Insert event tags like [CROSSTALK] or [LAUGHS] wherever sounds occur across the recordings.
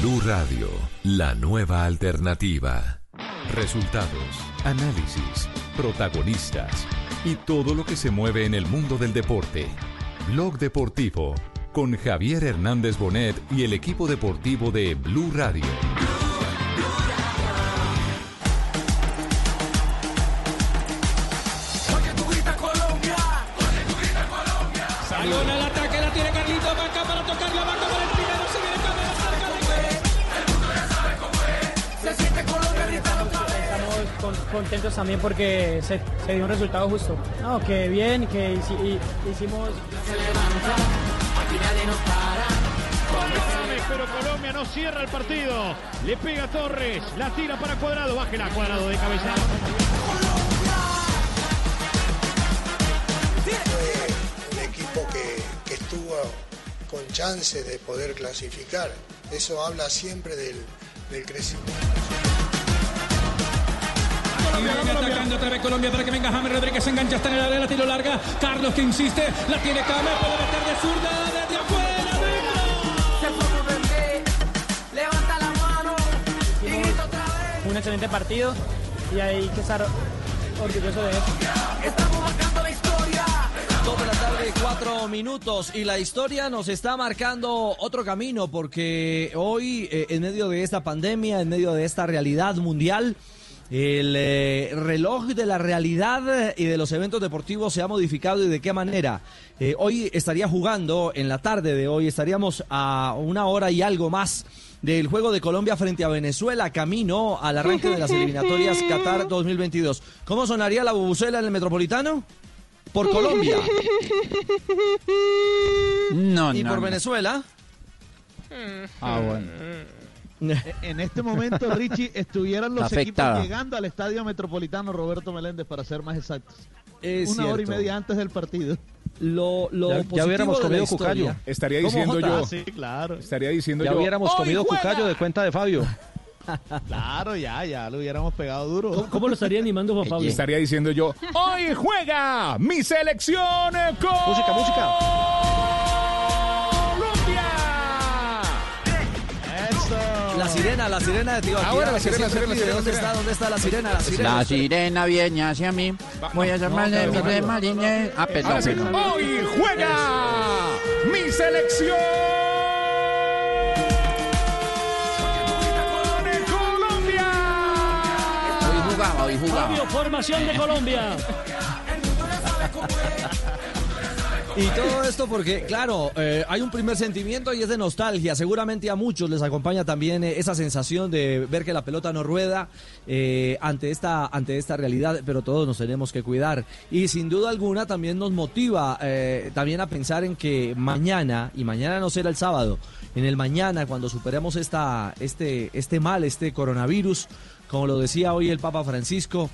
Blue Radio, la nueva alternativa. Resultados, análisis, protagonistas y todo lo que se mueve en el mundo del deporte. Blog Deportivo con Javier Hernández Bonet y el equipo deportivo de Blue Radio. Contentos también porque se, se dio un resultado justo. No, que bien, que hici- y- hicimos... Pero Colombia no cierra el partido. Le pega a Torres, la tira para Cuadrado, bájela Cuadrado de cabeza. un equipo que, que estuvo con chance de poder clasificar. Eso habla siempre del, del crecimiento. Viene atacando otra vez Colombia para que venga James Rodríguez, se engancha hasta en el área, la tiro larga. Carlos que insiste, la tiene Came, puede meter de zurda desde afuera. un excelente partido y hay que estar orgulloso de eso. Dos de la tarde, cuatro minutos y la historia nos está marcando otro camino porque hoy, eh, en medio de esta pandemia, en medio de esta realidad mundial, el eh, reloj de la realidad y de los eventos deportivos se ha modificado y de qué manera. Eh, hoy estaría jugando, en la tarde de hoy, estaríamos a una hora y algo más del juego de Colombia frente a Venezuela, camino al arranque de las eliminatorias Qatar 2022. ¿Cómo sonaría la bubucela en el Metropolitano? Por [LAUGHS] Colombia. No, y no, por no. Venezuela. Ah, bueno. En este momento, [LAUGHS] Richie, estuvieran los Afectada. equipos llegando al Estadio Metropolitano Roberto Meléndez, para ser más exactos. Es Una hora y cierto. media antes del partido. Lo, lo Ya- ya hubiéramos comido cucayo. Estaría ¿Cómo, diciendo yo, Ah, sí, claro. estaría diciendo Ya yo, hubiéramos "¡Hoy comido juega!". cucayo de cuenta de Fabio. [LAUGHS] Claro, ya, ya lo hubiéramos pegado duro. ¿Cómo, cómo lo estaría animando Juan Pablo? Estaría diciendo yo, hoy juega mi selección con Música, música. La sirena, la sirena de Tío Ah, bueno, la sirena, la sirena, la sirena, ¿Dónde está? ¿Dónde está la sirena? La sirena. La sirena viene hacia mí. Voy a llamarle no, mi no, rey no. marine. Ah, perdón, Ahora sí, perdón. hoy juega mi selección. Hoy jugaba, hoy jugaba. Fabio, formación de Colombia. [LAUGHS] Y todo esto porque, claro, eh, hay un primer sentimiento y es de nostalgia. Seguramente a muchos les acompaña también eh, esa sensación de ver que la pelota no rueda eh, ante, esta, ante esta realidad, pero todos nos tenemos que cuidar. Y sin duda alguna también nos motiva eh, también a pensar en que mañana, y mañana no será el sábado, en el mañana cuando superemos esta, este, este mal, este coronavirus, como lo decía hoy el Papa Francisco,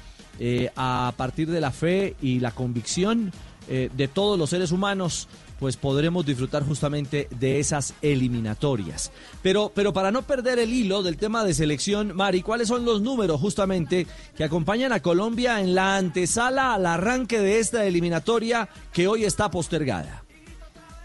a partir de la fe y la convicción eh, de todos los seres humanos, pues podremos disfrutar justamente de esas eliminatorias. Pero, pero para no perder el hilo del tema de selección, Mari, ¿cuáles son los números justamente que acompañan a Colombia en la antesala al arranque de esta eliminatoria que hoy está postergada?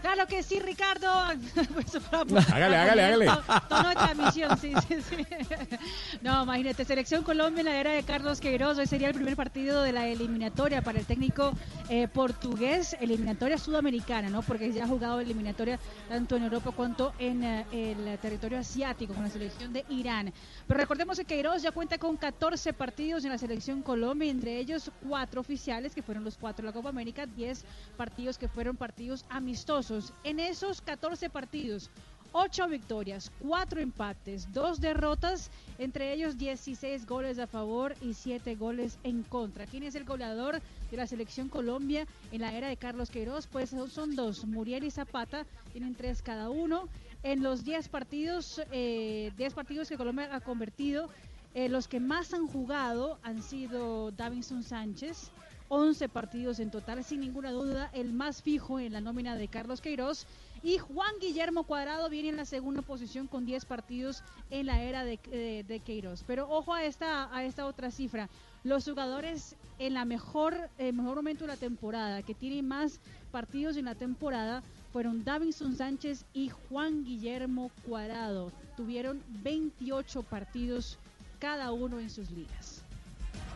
Claro que sí, Ricardo. [LAUGHS] Pues, Hágale, hágale, hágale. To- Tono de transmisión, sí, sí, sí. [LAUGHS] No, imagínate, Selección Colombia en la era de Carlos Queiroz. Hoy sería el primer partido de la eliminatoria para el técnico eh, portugués, eliminatoria sudamericana, ¿no? Porque ya ha jugado eliminatoria tanto en Europa cuanto en eh, el territorio asiático con la selección de Irán. Pero recordemos que Queiroz ya cuenta con 14 partidos en la Selección Colombia, entre ellos cuatro oficiales, que fueron los cuatro de la Copa América, 10 partidos que fueron partidos amistosos. En esos 14 partidos, 8 victorias, 4 empates, 2 derrotas, entre ellos 16 goles a favor y 7 goles en contra. ¿Quién es el goleador de la selección Colombia en la era de Carlos Queiroz? Pues son- dos, Muriel y Zapata, tienen 3 cada uno. En los 10 partidos, eh, 10 partidos que Colombia ha convertido, eh, los que más han jugado han sido Davinson Sánchez, 11 partidos en total, sin ninguna duda, el más fijo en la nómina de Carlos Queiroz. Y Juan Guillermo Cuadrado viene en la segunda posición con 10 partidos en la era de, de- de Queiroz. Pero ojo a esta, a esta otra cifra. Los jugadores en la mejor, eh, mejor momento de la temporada, que tienen más partidos en la temporada, fueron Davinson Sánchez y Juan Guillermo Cuadrado. Tuvieron 28 partidos cada uno en sus ligas.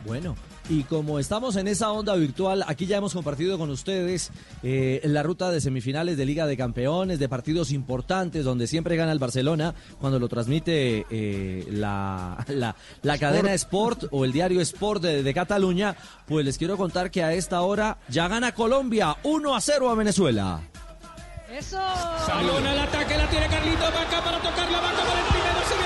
Bueno, y como estamos en esa onda virtual, aquí ya hemos compartido con ustedes eh, la ruta de semifinales de Liga de Campeones, de partidos importantes, donde siempre gana el Barcelona, cuando lo transmite eh, la, la, la cadena Sport o el diario Sport de, de Cataluña, pues les quiero contar que a esta hora ya gana Colombia 1 a 0 a Venezuela. Eso. Balón al ataque, la tiene Carlito Vaca para tocar la vaca para el primero.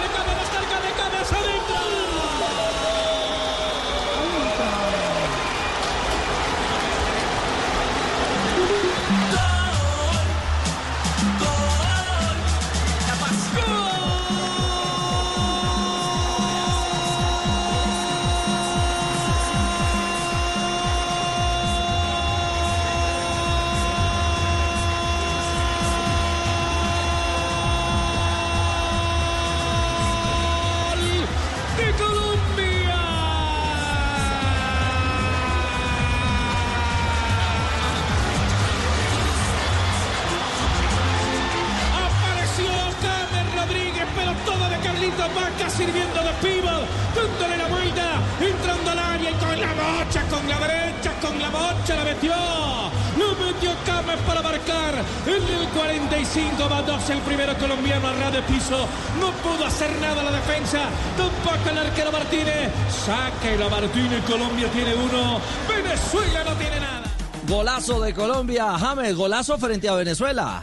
Sirviendo de pivot, dándole la vuelta, entrando al área y con la bocha, con la derecha, con la bocha la metió. Lo metió Cames para marcar. En el 45 va 2 el primero colombiano a ras de piso. No pudo hacer nada la defensa. Tampoco el arquero Martínez. Saca la Martínez. Colombia tiene uno. Venezuela no tiene nada. Golazo de Colombia, James, golazo frente a Venezuela.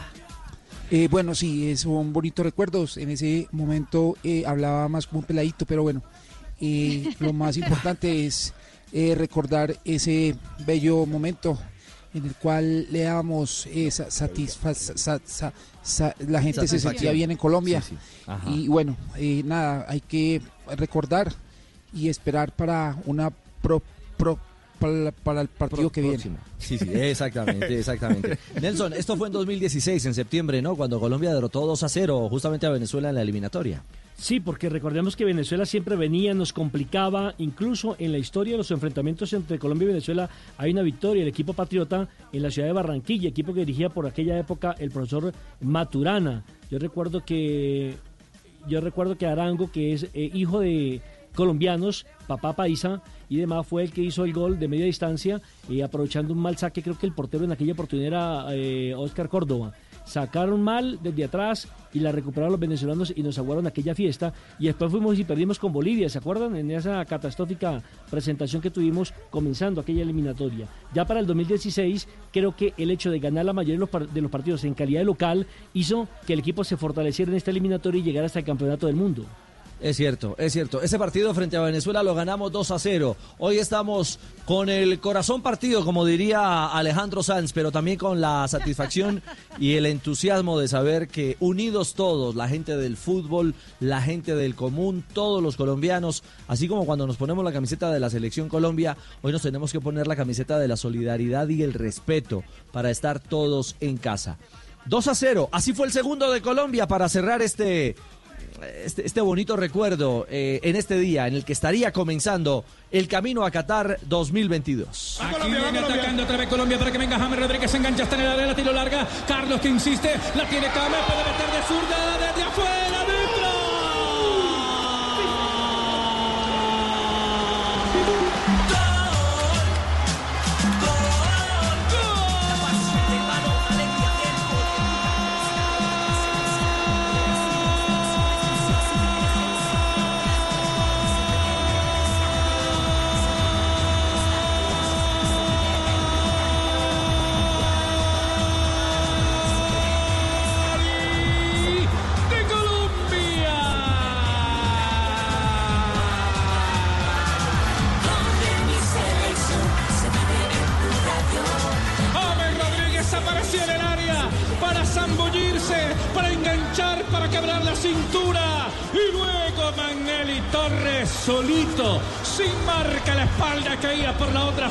Eh, bueno, sí, son bonitos recuerdos. En ese momento eh, hablaba más como un peladito, pero bueno, eh, lo más [LAUGHS] importante es eh, recordar ese bello momento en el cual le dábamos esa satisfa sa- sa- sa- la gente se Satisfacción. sentía bien en Colombia. Sí, sí. Ajá. Y bueno, eh, nada, hay que recordar y esperar para una pro, pro- para, para el partido que viene. Próximo. Sí, sí, exactamente, [LAUGHS] exactamente. Nelson, esto fue en 2016, en septiembre, ¿no? Cuando Colombia derrotó 2 a 0 justamente a Venezuela en la eliminatoria. Sí, porque recordemos que Venezuela siempre venía, nos complicaba, incluso en la historia de los enfrentamientos entre Colombia y Venezuela hay una victoria, el equipo patriota en la ciudad de Barranquilla, equipo que dirigía por aquella época el profesor Maturana. Yo recuerdo que yo recuerdo que Arango, que es eh, hijo de colombianos, papá paisa y demás, fue el que hizo el gol de media distancia, y aprovechando un mal saque, creo que el portero en aquella oportunidad era eh, Oscar Córdoba. Sacaron mal desde atrás y la recuperaron los venezolanos y nos aguaron aquella fiesta. Y después fuimos y perdimos con Bolivia, ¿se acuerdan? En esa catastrófica presentación que tuvimos comenzando aquella eliminatoria. Ya para el 2016, creo que el hecho de ganar la mayoría de los, partidos en calidad de local hizo que el equipo se fortaleciera en esta eliminatoria y llegara hasta el campeonato del mundo. Es cierto, es cierto. Ese partido frente a Venezuela lo ganamos 2 a 0. Hoy estamos con el corazón partido, como diría Alejandro Sanz, pero también con la satisfacción [LAUGHS] y el entusiasmo de saber que unidos todos, la gente del fútbol, la gente del común, todos los colombianos, así como cuando nos ponemos la camiseta de la selección Colombia, hoy nos tenemos que poner la camiseta de la solidaridad y el respeto para estar todos en casa. 2 a 0, así fue el segundo de Colombia para cerrar este este, este bonito recuerdo eh, en este día en el que estaría comenzando el camino a Qatar 2022. Aquí viene atacando otra vez Colombia para que venga James Rodríguez, se engancha hasta en el área, la tiro larga. Carlos que insiste, la tiene Cames, puede meter de zurda desde afuera, de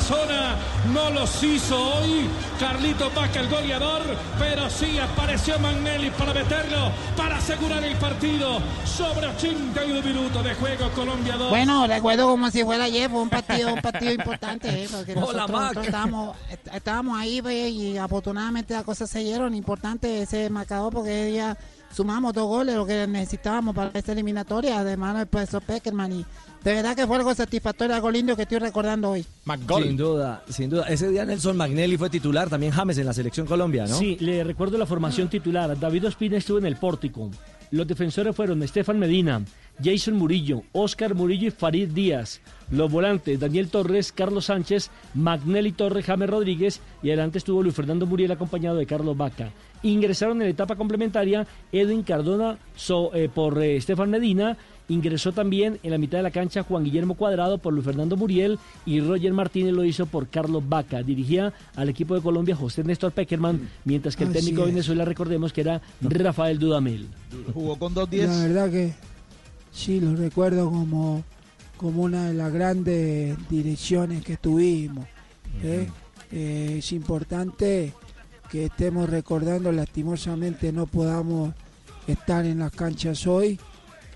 zona. No los hizo hoy Carlito Vaca, el goleador, pero sí apareció Magnelli para meterlo, para asegurar el partido. Sobre 81 minutos de juego, Colombia 2. Bueno, recuerdo como si fuera ayer, fue un partido, un partido importante, eh, porque Hola, nosotros, nosotros estábamos, est- estábamos ahí pues, y afortunadamente las cosas se dieron. Importante ese marcador porque ya sumamos dos goles, lo que necesitábamos para esta eliminatoria, de mano del profesor Peckerman. Y de verdad que fue algo satisfactorio, algo lindo que estoy recordando hoy. Sin duda, sin duda. Ese día Nelson Magnelli fue titular, también James en la selección Colombia, ¿no? Sí, le recuerdo la formación titular. David Ospina estuvo en el pórtico. Los defensores fueron Estefan Medina, Jason Murillo, Oscar Murillo y Farid Díaz. Los volantes, Daniel Torres, Carlos Sánchez, Magnelli Torres, James Rodríguez y adelante estuvo Luis Fernando Muriel acompañado de Carlos Vaca. Ingresaron en la etapa complementaria Edwin Cardona so- eh, por eh, Estefan Medina. Ingresó también en la mitad de la cancha Juan Guillermo Cuadrado por Luis Fernando Muriel y Roger Martínez lo hizo por Carlos Vaca. Dirigía al equipo de Colombia José Néstor Peckerman, mientras que el Así técnico de. Venezuela, recordemos que era Rafael Dudamel. Jugó con dos La verdad que sí, lo recuerdo como, como una de las grandes direcciones que tuvimos. ¿eh? Eh, es importante que estemos recordando, lastimosamente no podamos estar en las canchas hoy,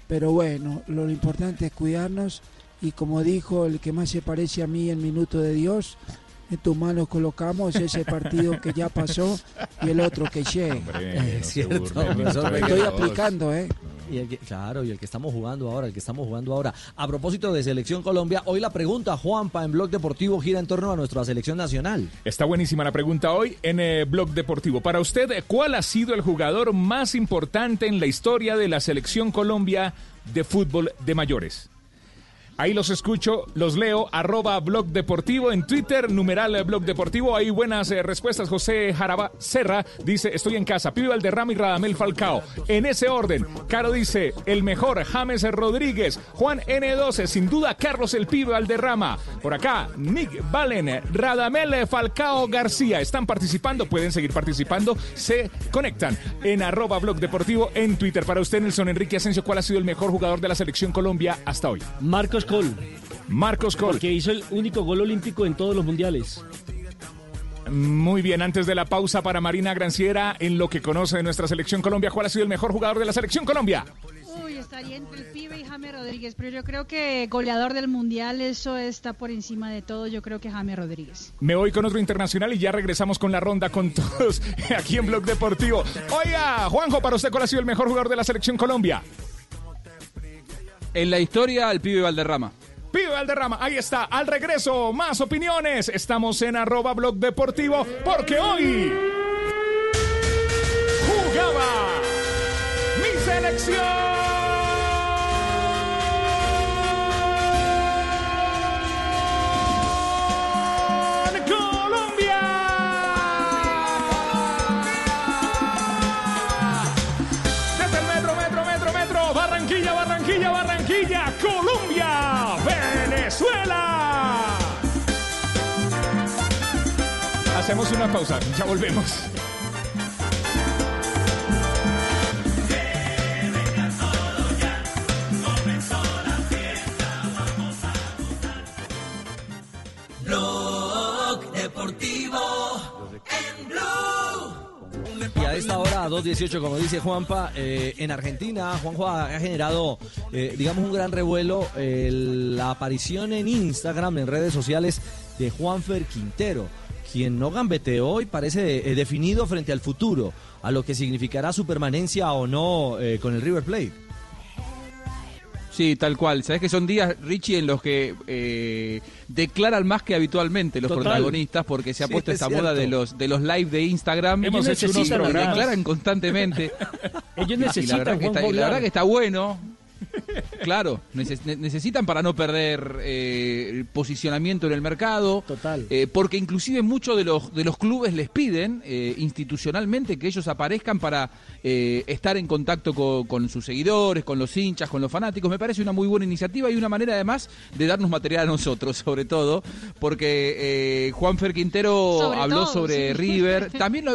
pero bueno, lo importante es cuidarnos y como dijo el que más se parece a mí en Minuto de Dios, en tus manos colocamos ese partido que ya pasó y el otro que. Hombre, Es cierto, profesor Estoy aplicando, ¿eh? Y el que- claro, y el que estamos jugando ahora, el que estamos jugando ahora. A propósito de Selección Colombia, hoy la pregunta, Juanpa, en Blog Deportivo gira en torno a nuestra selección nacional. Está buenísima la pregunta hoy en eh, Blog Deportivo. Para usted, ¿cuál ha sido el jugador más importante en la historia de la selección Colombia de fútbol de mayores? Ahí los escucho, los leo, arroba Blog Deportivo en Twitter, numeral Blog Deportivo. Hay buenas eh, respuestas. José Jaraba Serra dice, estoy en casa. Pibe Valderrama y Radamel Falcao. En ese orden, Caro dice, el mejor, James Rodríguez. Juan N12, sin duda, Carlos el Pibe Valderrama. Por acá, Nick Valen, Radamel Falcao García. Están participando, pueden seguir participando. Se conectan en arroba Blog Deportivo en Twitter. Para usted, Nelson Enrique Asensio, ¿cuál ha sido el mejor jugador de la selección Colombia hasta hoy? Marcos Col. Marcos Col. Que hizo el único gol olímpico en todos los mundiales. Muy bien, antes de la pausa para Marina Granciera, en lo que conoce de nuestra selección Colombia, ¿cuál ha sido el mejor jugador de la selección Colombia? Uy, estaría entre el pibe y James Rodríguez, pero yo creo que goleador del mundial, eso está por encima de todo. Yo creo que James Rodríguez. Me voy con otro internacional y ya regresamos con la ronda con todos [LAUGHS] aquí en Blog Deportivo. Oiga, Juanjo, para usted, ¿cuál ha sido el mejor jugador de la selección Colombia? En la historia, el pibe Valderrama. Pibe Valderrama, ahí está, al regreso, más opiniones. Estamos en arroba Blog Deportivo porque hoy jugaba mi selección. Hacemos una pausa, ya volvemos. Blog Deportivo en Blue. Y a esta hora, a 2.18, como dice Juanpa, eh, en Argentina, Juanjo ha, ha generado, eh, digamos, un gran revuelo eh, la aparición en Instagram, en redes sociales, de Juanfer Quintero, quien no gambeteó y parece eh, definido frente al futuro, a lo que significará su permanencia o no eh, con el River Plate. Sí, tal cual. Sabes que son días, Richie, en los que eh, declaran más que habitualmente los Total. protagonistas, porque se ha Sí, puesto es esta cierto. moda de los de los live de Instagram. Ellos Hemos hecho unos declaran constantemente. [LAUGHS] Ellos Y la necesitan, verdad que está, Juanjo, y la verdad que está bueno. [LAUGHS] Claro, neces- ne- necesitan para no perder eh, el posicionamiento en el mercado. Total. Eh, porque inclusive muchos de los, de los clubes les piden eh, institucionalmente que ellos aparezcan para eh, estar en contacto co- con, sus seguidores, con los hinchas, con los fanáticos. Me parece una muy buena iniciativa y una manera además de darnos material a nosotros, [LAUGHS] sobre todo, porque eh, Juan Fer Quintero Sobre habló todo, sobre sí. River. [LAUGHS] También lo,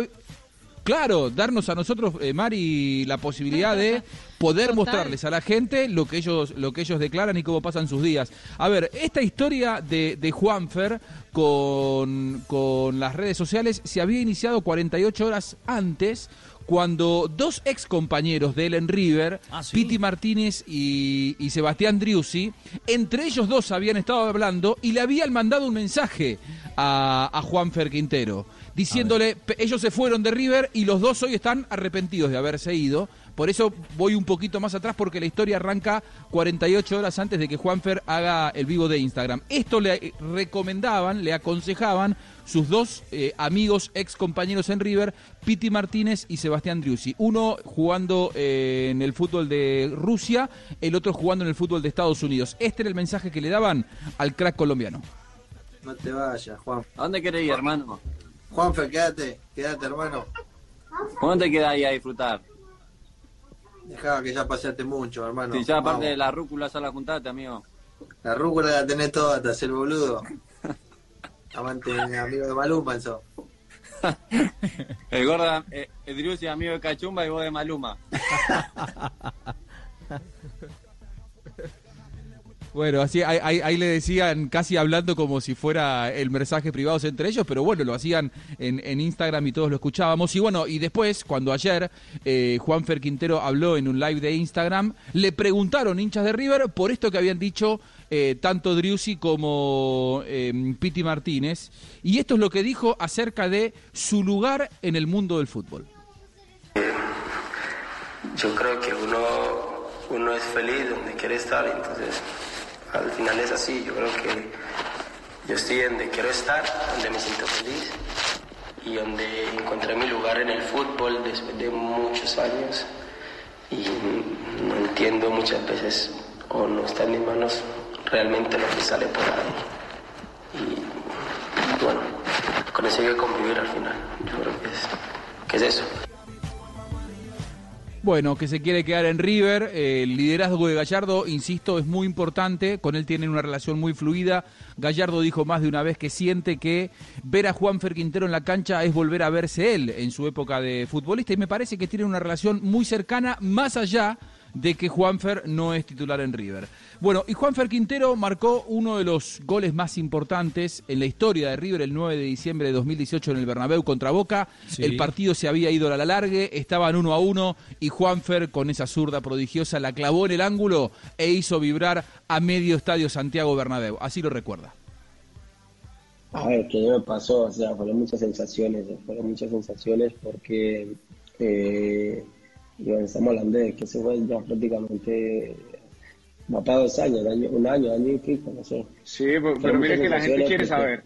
claro, darnos a nosotros, eh, Mari, la posibilidad de poder Total. mostrarles a la gente lo que ellos lo que ellos declaran y cómo pasan sus días. A ver, esta historia de, de Juanfer con, con las redes sociales se había iniciado 48 horas antes cuando dos ex compañeros de él en River, Piti Martínez y, y Sebastián Driussi, entre ellos dos habían estado hablando y le habían mandado un mensaje a, a Juanfer Quintero, diciéndole, "Pe- ellos se fueron de River y los dos hoy están arrepentidos de haberse ido. Por eso voy un poquito más atrás porque la historia arranca 48 horas antes de que Juanfer haga el vivo de Instagram. Esto le recomendaban, le aconsejaban sus dos eh, amigos, ex compañeros en River, Piti Martínez y Sebastián Driussi. Uno jugando eh, en el fútbol de Rusia, el otro jugando en el fútbol de Estados Unidos. Este era el mensaje que le daban al crack colombiano. No te vayas, Juan. ¿A dónde querés ir, hermano? Juanfe, quédate, quédate, hermano. ¿Cómo te quedás ahí a disfrutar? Dejá que ya pasaste mucho, hermano. Si ya aparte Vamos. de la rúcula ya la juntaste, amigo. La rúcula la tenés toda, te hace el boludo. Amante, amigo de Maluma, eso. El gordo, eh, el Driussi amigo de Cachumba y vos de Maluma. [LAUGHS] Bueno, así ahí, ahí- ahí le decían casi hablando como si fuera el mensaje privado entre ellos, pero bueno, lo hacían en, en Instagram y todos lo escuchábamos. Y bueno, y después, cuando ayer eh, Juanfer Quintero habló en un live de Instagram, le preguntaron hinchas de River por esto que habían dicho eh, tanto Driussi como eh, Piti Martínez. Y esto es lo que dijo acerca de su lugar en el mundo del fútbol. Yo creo que uno, uno es feliz donde quiere estar, entonces al final es así. Yo creo que yo estoy donde quiero estar, donde me siento feliz y donde encontré mi lugar en el fútbol después de muchos años y no entiendo muchas veces o no está en mis manos realmente lo que sale por ahí. Y bueno, con eso hay que convivir al final. Yo creo que es, que es eso. Bueno, que se quiere quedar en River. el liderazgo de Gallardo, insisto, es muy importante. Con él tienen una relación muy fluida. Gallardo dijo más de una vez que siente que ver a Juanfer Quintero en la cancha es volver a verse él en su época de futbolista. Y me parece que tienen una relación muy cercana, más allá que Juanfer no es titular en River. Bueno, y Juanfer Quintero marcó uno de los goles más importantes en la historia de River el 9 de diciembre de 2018 en el Bernabéu contra Boca. Sí. El partido se había ido a la largue, estaban uno a uno y Juanfer con esa zurda prodigiosa la clavó en el ángulo e hizo vibrar a medio estadio Santiago Bernabéu. Así lo recuerda. A ver, que me pasó, o sea, fueron muchas sensaciones, fueron muchas sensaciones porque eh, estamos hablando de que se fue ya prácticamente va para dos años, año- un año, año y pico, no sé. Sí, pero, Fueron mire que la gente quiere porque- saber.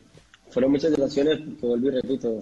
Fueron muchas sensaciones porque volví, repito,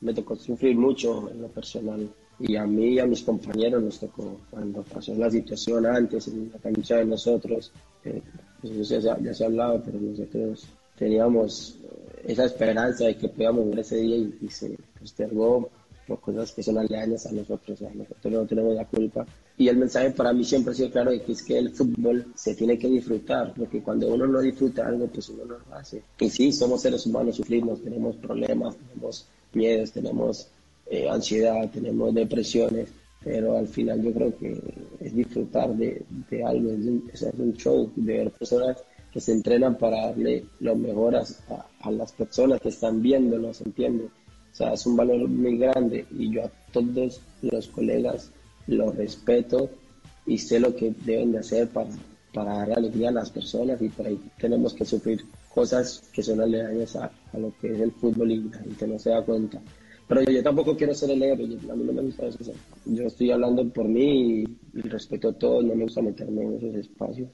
me tocó sufrir mucho en lo personal. Y a mí y a mis compañeros nos tocó, cuando pasó la situación antes en la cancha de nosotros, eh, pues ya, se ha- ya se ha hablado, pero nosotros teníamos eh, esa esperanza de que podíamos ver ese día y, y se postergó por cosas que son aledañas a nosotros, o nosotros no tenemos la culpa. Y el mensaje para mí siempre ha sido claro de que es que el fútbol se tiene que disfrutar, porque cuando uno no disfruta algo, pues uno no lo hace. Y sí, somos seres humanos, sufrimos, tenemos problemas, tenemos miedos, tenemos eh, ansiedad, tenemos depresiones, pero al final yo creo que es disfrutar de, de algo, es un, es un show de ver personas que se entrenan para darle lo mejor a, a- a las personas que están viéndolos, ¿entiendes? O sea, es un valor muy grande y yo a todos los colegas los respeto y sé lo que deben de hacer para, para dar alegría a las personas y por ahí tenemos que sufrir cosas que son aledañas a, a lo que es el fútbol y la gente no se da cuenta. Pero yo, tampoco quiero ser el héroe, yo- a mí no me gusta eso. yo estoy hablando por mí y, y respeto a todos, no me gusta meterme en esos espacios.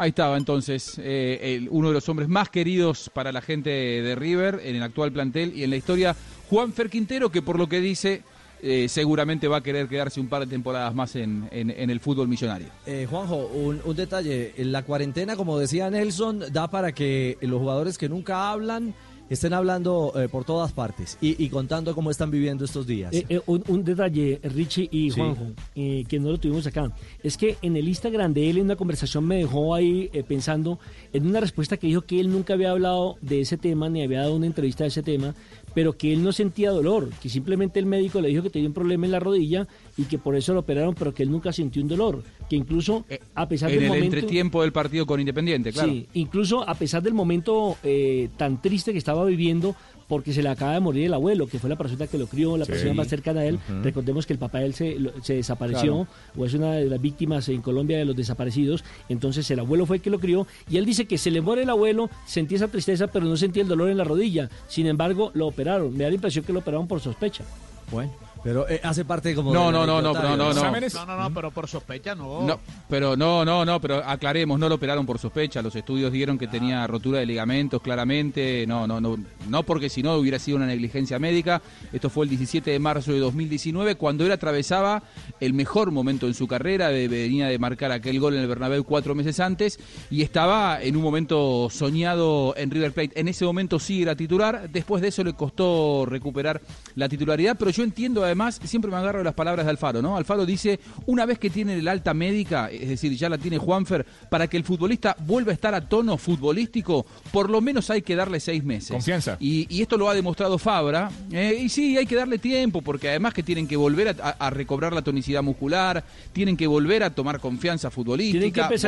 Ahí estaba entonces eh, uno de los hombres más queridos para la gente de River en el actual plantel y en la historia, Juan Fer Quintero, que por lo que dice eh, seguramente va a querer quedarse un par de temporadas más en, en- en el fútbol millonario. Eh, Juanjo, un, un detalle. La cuarentena, como decía Nelson, da para que los jugadores que nunca hablan estén hablando eh, por todas partes y, y contando cómo están viviendo estos días. Eh, eh, un, un detalle, Richie y. Juanjo, eh, que no lo tuvimos acá, es que en el Instagram de él, en una conversación, me dejó ahí eh, pensando en una respuesta que dijo que él nunca había hablado de ese tema, ni había dado una entrevista de ese tema, pero que él no sentía dolor, que simplemente el médico le dijo que tenía un problema en la rodilla y que por eso lo operaron, pero que él nunca sintió un dolor, que incluso a pesar Eh, en del el momento... entretiempo del partido con Independiente, claro. Sí, incluso a pesar del momento eh, tan triste que estaba viviendo, porque se le acaba de morir el abuelo, que fue la persona que lo crió, la Sí. persona más cercana a él. Recordemos que el papá de él se, se desapareció, Claro. o es una de las víctimas en Colombia de los desaparecidos. Entonces el abuelo fue el que lo crió, y él dice que se le muere el abuelo, sentía esa tristeza, pero no sentía el dolor en la rodilla. Sin embargo, lo operaron. Me da la impresión que lo operaron por sospecha. Bueno, pero eh, hace parte como... No, no, no, no, no, no, no. No, no, no, pero por sospecha no. No, pero no, no, no, pero aclaremos, no lo operaron por sospecha. Los estudios dieron que tenía rotura de ligamentos, claramente. No, no, no, no porque si no hubiera sido una negligencia médica. Esto fue el 17 de marzo de 2019, cuando él atravesaba el mejor momento en su carrera. venía de marcar aquel gol en el Bernabéu cuatro meses antes y estaba en un momento soñado en River Plate. En ese momento sí era titular. Después de eso le costó recuperar la titularidad, pero yo entiendo además, siempre me agarro las palabras de Alfaro, ¿no? Alfaro dice, una vez que tiene el alta médica, es decir, ya la tiene Juanfer, para que el futbolista vuelva a estar a tono futbolístico, por lo menos hay que darle seis meses. Confianza. Y, y esto lo ha demostrado Fabra, eh, y sí, hay que darle tiempo, porque además que tienen que volver a, a- a recobrar la tonicidad muscular, tienen que volver a tomar confianza futbolística,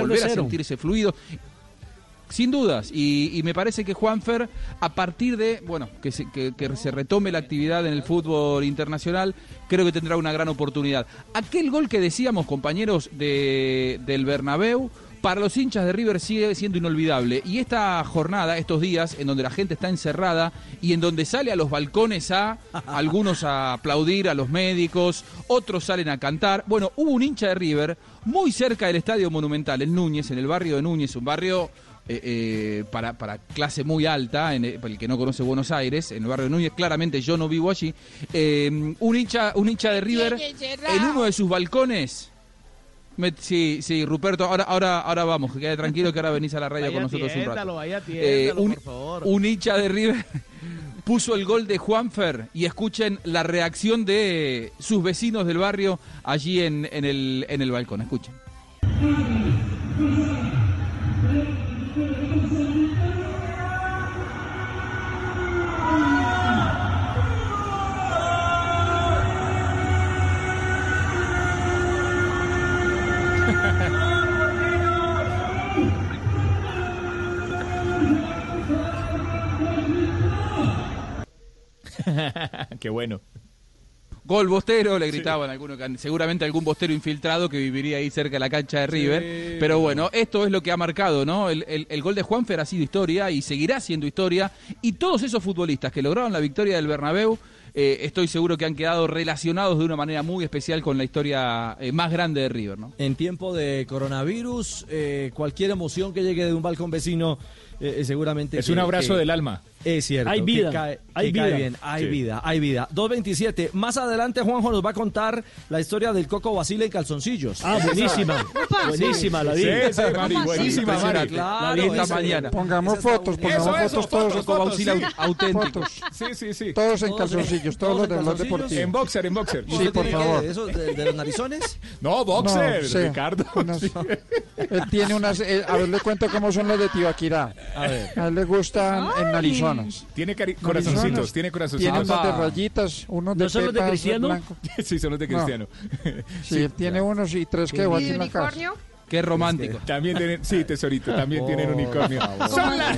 volver a sentirse fluido. Sin dudas, y, me parece que Juanfer, a partir de, bueno, que se, que, que se retome la actividad en el fútbol internacional, creo que tendrá una gran oportunidad. Aquel gol que decíamos, compañeros, de, del Bernabéu, para los hinchas de River sigue siendo inolvidable. Y esta jornada, estos días, en donde la gente está encerrada y en donde sale a los balcones a algunos a aplaudir a los médicos, otros salen a cantar. Bueno, hubo un hincha de River muy cerca del Estadio Monumental, en Núñez, en el barrio de Núñez, un barrio eh, eh, para, para clase muy alta, en el, para el que no conoce Buenos Aires, en el barrio de Núñez, claramente yo no vivo allí, eh, un, hincha, un hincha de River en uno de sus balcones. me- sí, sí, Ruperto, ahora, ahora, ahora vamos, que quede tranquilo que ahora venís a la radio Vaya con nosotros un rato. vaya Eh, un, por favor. un hincha de River [LAUGHS] puso el gol de Juanfer y escuchen la reacción de sus vecinos del barrio allí en, en el, en el balcón. Escuchen. [LAUGHS] Qué bueno. Gol Bostero, le gritaban algunos, que- seguramente algún Bostero infiltrado que viviría ahí cerca de la cancha de River. Pero bueno, esto es lo que ha marcado, ¿no? El, el- el gol de Juanfer ha sido historia y seguirá siendo historia. Y todos esos futbolistas que lograron la victoria del Bernabéu, eh, estoy seguro que han quedado relacionados de una manera muy especial con la historia eh, más grande de River, ¿no? En tiempo de coronavirus, eh, cualquier emoción que llegue de un balcón vecino, seguramente... Es que- un abrazo que- del alma. Es cierto. Hay que vida, cae- hay que cae vida. bien, hay Sí. vida, hay vida. 2.27. Más adelante Juanjo nos va a contar la historia del Coco Basile en calzoncillos. Ah, buenísima. [LAUGHS] buenísima, la vi. Sí, sí, Mari, buenísima, Mari. Claro, La vi esta esa- mañana. Pongamos esa fotos, pongamos Eso, eso, fotos todos. fotos, Coco Bausila sí. auténticos. Fotos. Sí, sí, sí. Todos en calzoncillos, todos todos los deportivos. En boxer, en boxer. Sí, ¿Usted por favor. ¿Eso de, de los narizones? [LAUGHS] No, boxer, No, sí. Ricardo. Unas- Sí. [LAUGHS] Él tiene unas. eh, a ver, le cuento cómo son los de Tibaquirá. A ver. A él le gustan en narizonas. Tiene cari- corazoncitos, tiene Tiene corazoncitos. unos de rayitas, unos de ¿No son los de Cristiano? blanco. [LAUGHS] Sí, son los de No. Cristiano. [LAUGHS] Sí, él tiene unos y tres que voy en la casa. Qué romántico. También tienen, sí, tesorito, también tienen Oh, unicornio. por Son la...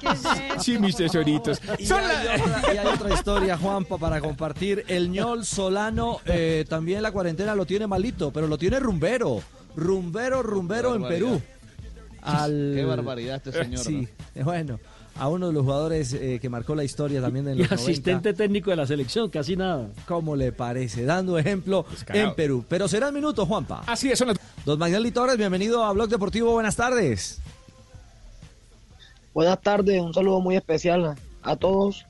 ¿Qué es eso? [LAUGHS] Sí, mis tesoritos. Y Son hay, la... otra, y hay otra historia, Juanpa, para compartir. El ñol Solano eh, también la cuarentena lo tiene malito, pero lo tiene rumbero. Rumbero, rumbero en Perú. Al... Qué barbaridad este señor, Sí, eh, bueno, a uno de los jugadores eh, que marcó la historia también en Y los asistente 90. técnico de la selección, casi nada. ¿Cómo le parece? Dando ejemplo Descarado. en Perú. Pero serán minutos, Juanpa. Así es, son las... Don Magnelli Torres, bienvenido a Blog Deportivo. Buenas tardes. Buenas tardes, un saludo muy especial a, a todos.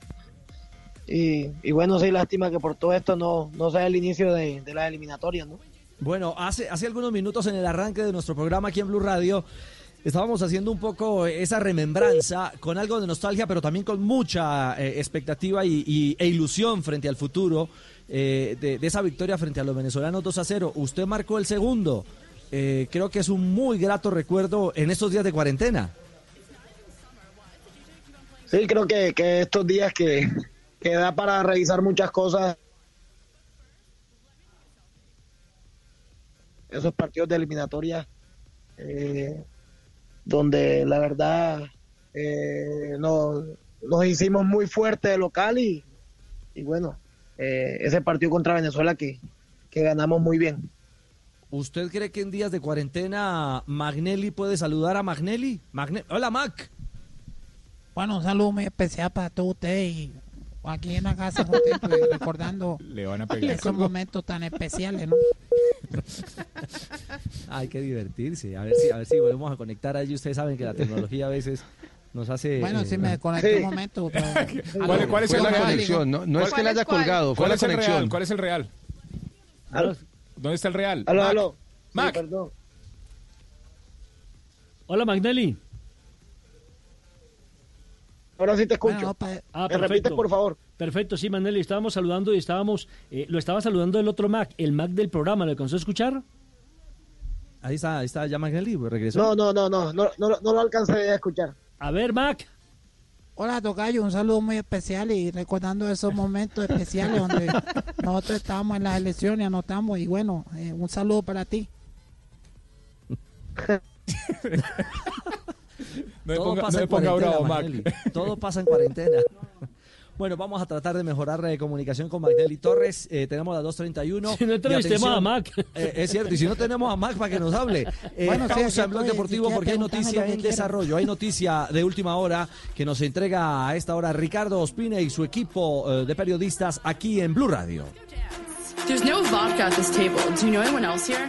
Y, y bueno, sí, lástima que por todo esto no, no sea el inicio de, de las eliminatorias, ¿no? Bueno, hace, hace algunos minutos en el arranque de nuestro programa aquí en Blue Radio estábamos haciendo un poco esa remembranza con algo de nostalgia, pero también con mucha eh, expectativa y, e ilusión frente al futuro eh, de, esa victoria frente a los venezolanos 2 a 0. Usted marcó el segundo. Eh, creo que es un muy grato recuerdo en estos días de cuarentena. Sí, creo que, que estos días que, que da para revisar muchas cosas. Esos partidos de eliminatoria, donde la verdad eh, nos, nos hicimos muy fuerte de local y, y bueno, eh, ese partido contra Venezuela que, que ganamos muy bien. ¿Usted cree que en días de cuarentena Magnelli puede saludar a Magnelli? Magne- Hola, Mac. Bueno, un saludo muy especial para todos ustedes y aquí en la casa contento y recordando Le van a pegar. esos momentos tan especiales, ¿no? [LAUGHS] Hay que divertirse. A ver si, a ver si volvemos a conectar allí. Ustedes saben que la tecnología a veces nos hace. Bueno, eh, sí me desconecté un momento. pero- ¿Cuál, cuál es la real? conexión, no- no es que la haya colgado, fue ¿Cuál la es el conexión. real? ¿Cuál es el real? ¿Dónde está el real? Aló, Mac. aló. Mac. perdón. Hola, Magnelli. Ahora sí te escucho. Bueno, Ah, ¿Me repites, por favor? Perfecto, sí, Magnelli, estábamos saludando y estábamos, eh, lo estaba saludando el otro Mac, el Mac del programa, ¿lo alcanzó a escuchar? Ahí está, ahí está ya Magnelli, pues, regresó. No, no, no, no, no, no, no lo alcancé a escuchar. A ver, Mac. Hola, Tocayo, un saludo muy especial y recordando esos momentos especiales donde [LAUGHS] nosotros estábamos en las elecciones, anotamos y bueno, eh, un saludo para ti. [LAUGHS] No me Todo ponga, pasa no en cuarentena, bravo, Mac. Magnelli. Todo pasa en cuarentena. [LAUGHS] Bueno, vamos a tratar de mejorar la comunicación con Magnelli Torres. Eh, tenemos la 2.31. Si no entrevistemos a Mac. eh, es cierto, y si no tenemos a Mac para que nos hable. [LAUGHS] Eh, Bueno, sí, pausa aquí en Blog Deportivo porque hay noticia en desarrollo. Hay noticia de última hora que nos entrega a esta hora Ricardo Ospina y su equipo eh, de periodistas aquí en Blue Radio. There's no vodka at this table. Do you know anyone else here?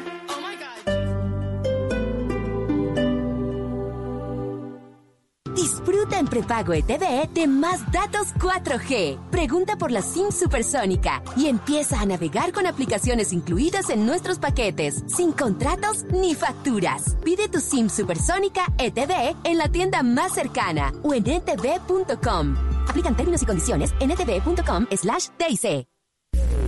Disfruta en prepago ETV de más datos 4G. Pregunta por la SIM supersónica y empieza a navegar con aplicaciones incluidas en nuestros paquetes, sin contratos ni facturas. Pide tu SIM supersónica ETV en la tienda más cercana o en etv.com. Aplican términos y condiciones en etv.com slash.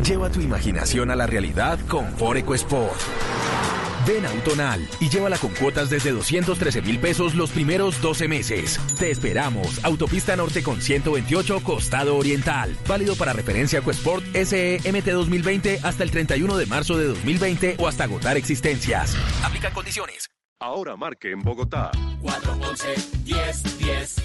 Lleva tu imaginación a la realidad con Foreco Sport. Ven a Autonal y llévala con cuotas desde 213 mil pesos los primeros 12 meses. Te esperamos. Autopista Norte con 128, Costado Oriental. Válido para referencia EcoSport SEMT 2020 hasta el 31 de marzo de 2020 o hasta agotar existencias. Aplican condiciones. Ahora marque en Bogotá. 411 10 10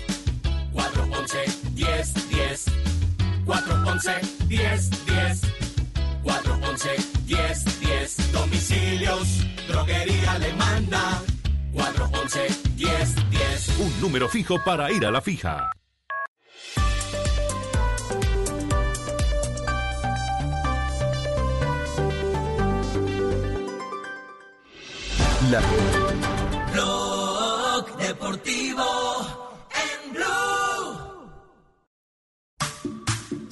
411 10 10 411 10 10 411 10 10 Domicilios, droguería le manda 411 10 10 Un número fijo para ir a la fija. La Blog Deportivo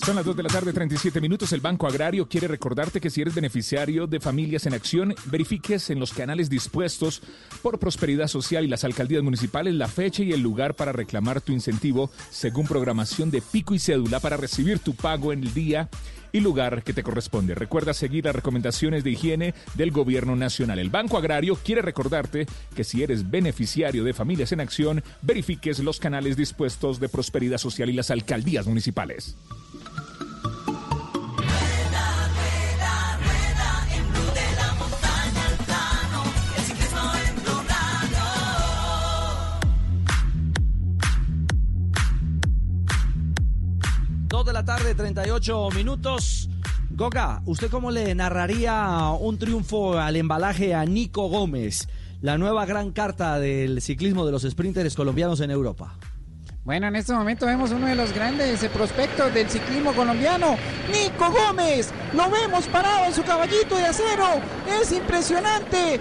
Son las 2 de la tarde, 37 minutos. El Banco Agrario quiere recordarte que si eres beneficiario de Familias en Acción, verifiques en los canales dispuestos por Prosperidad Social y las alcaldías municipales la fecha y el lugar para reclamar tu incentivo según programación de pico y cédula para recibir tu pago en el día y lugar que te corresponde. Recuerda seguir las recomendaciones de higiene del Gobierno Nacional. El Banco Agrario quiere recordarte que si eres beneficiario de Familias en Acción, verifiques los canales dispuestos de Prosperidad Social y las alcaldías municipales. 2 de la tarde, 38 minutos. Goga, ¿usted cómo le narraría un triunfo al embalaje a Nico Gómez, la nueva gran carta del ciclismo de los sprinters colombianos en Europa? Bueno, en este momento vemos uno de los grandes eh, prospectos del ciclismo colombiano, Nico Gómez. Lo vemos parado en su caballito de acero. Es impresionante.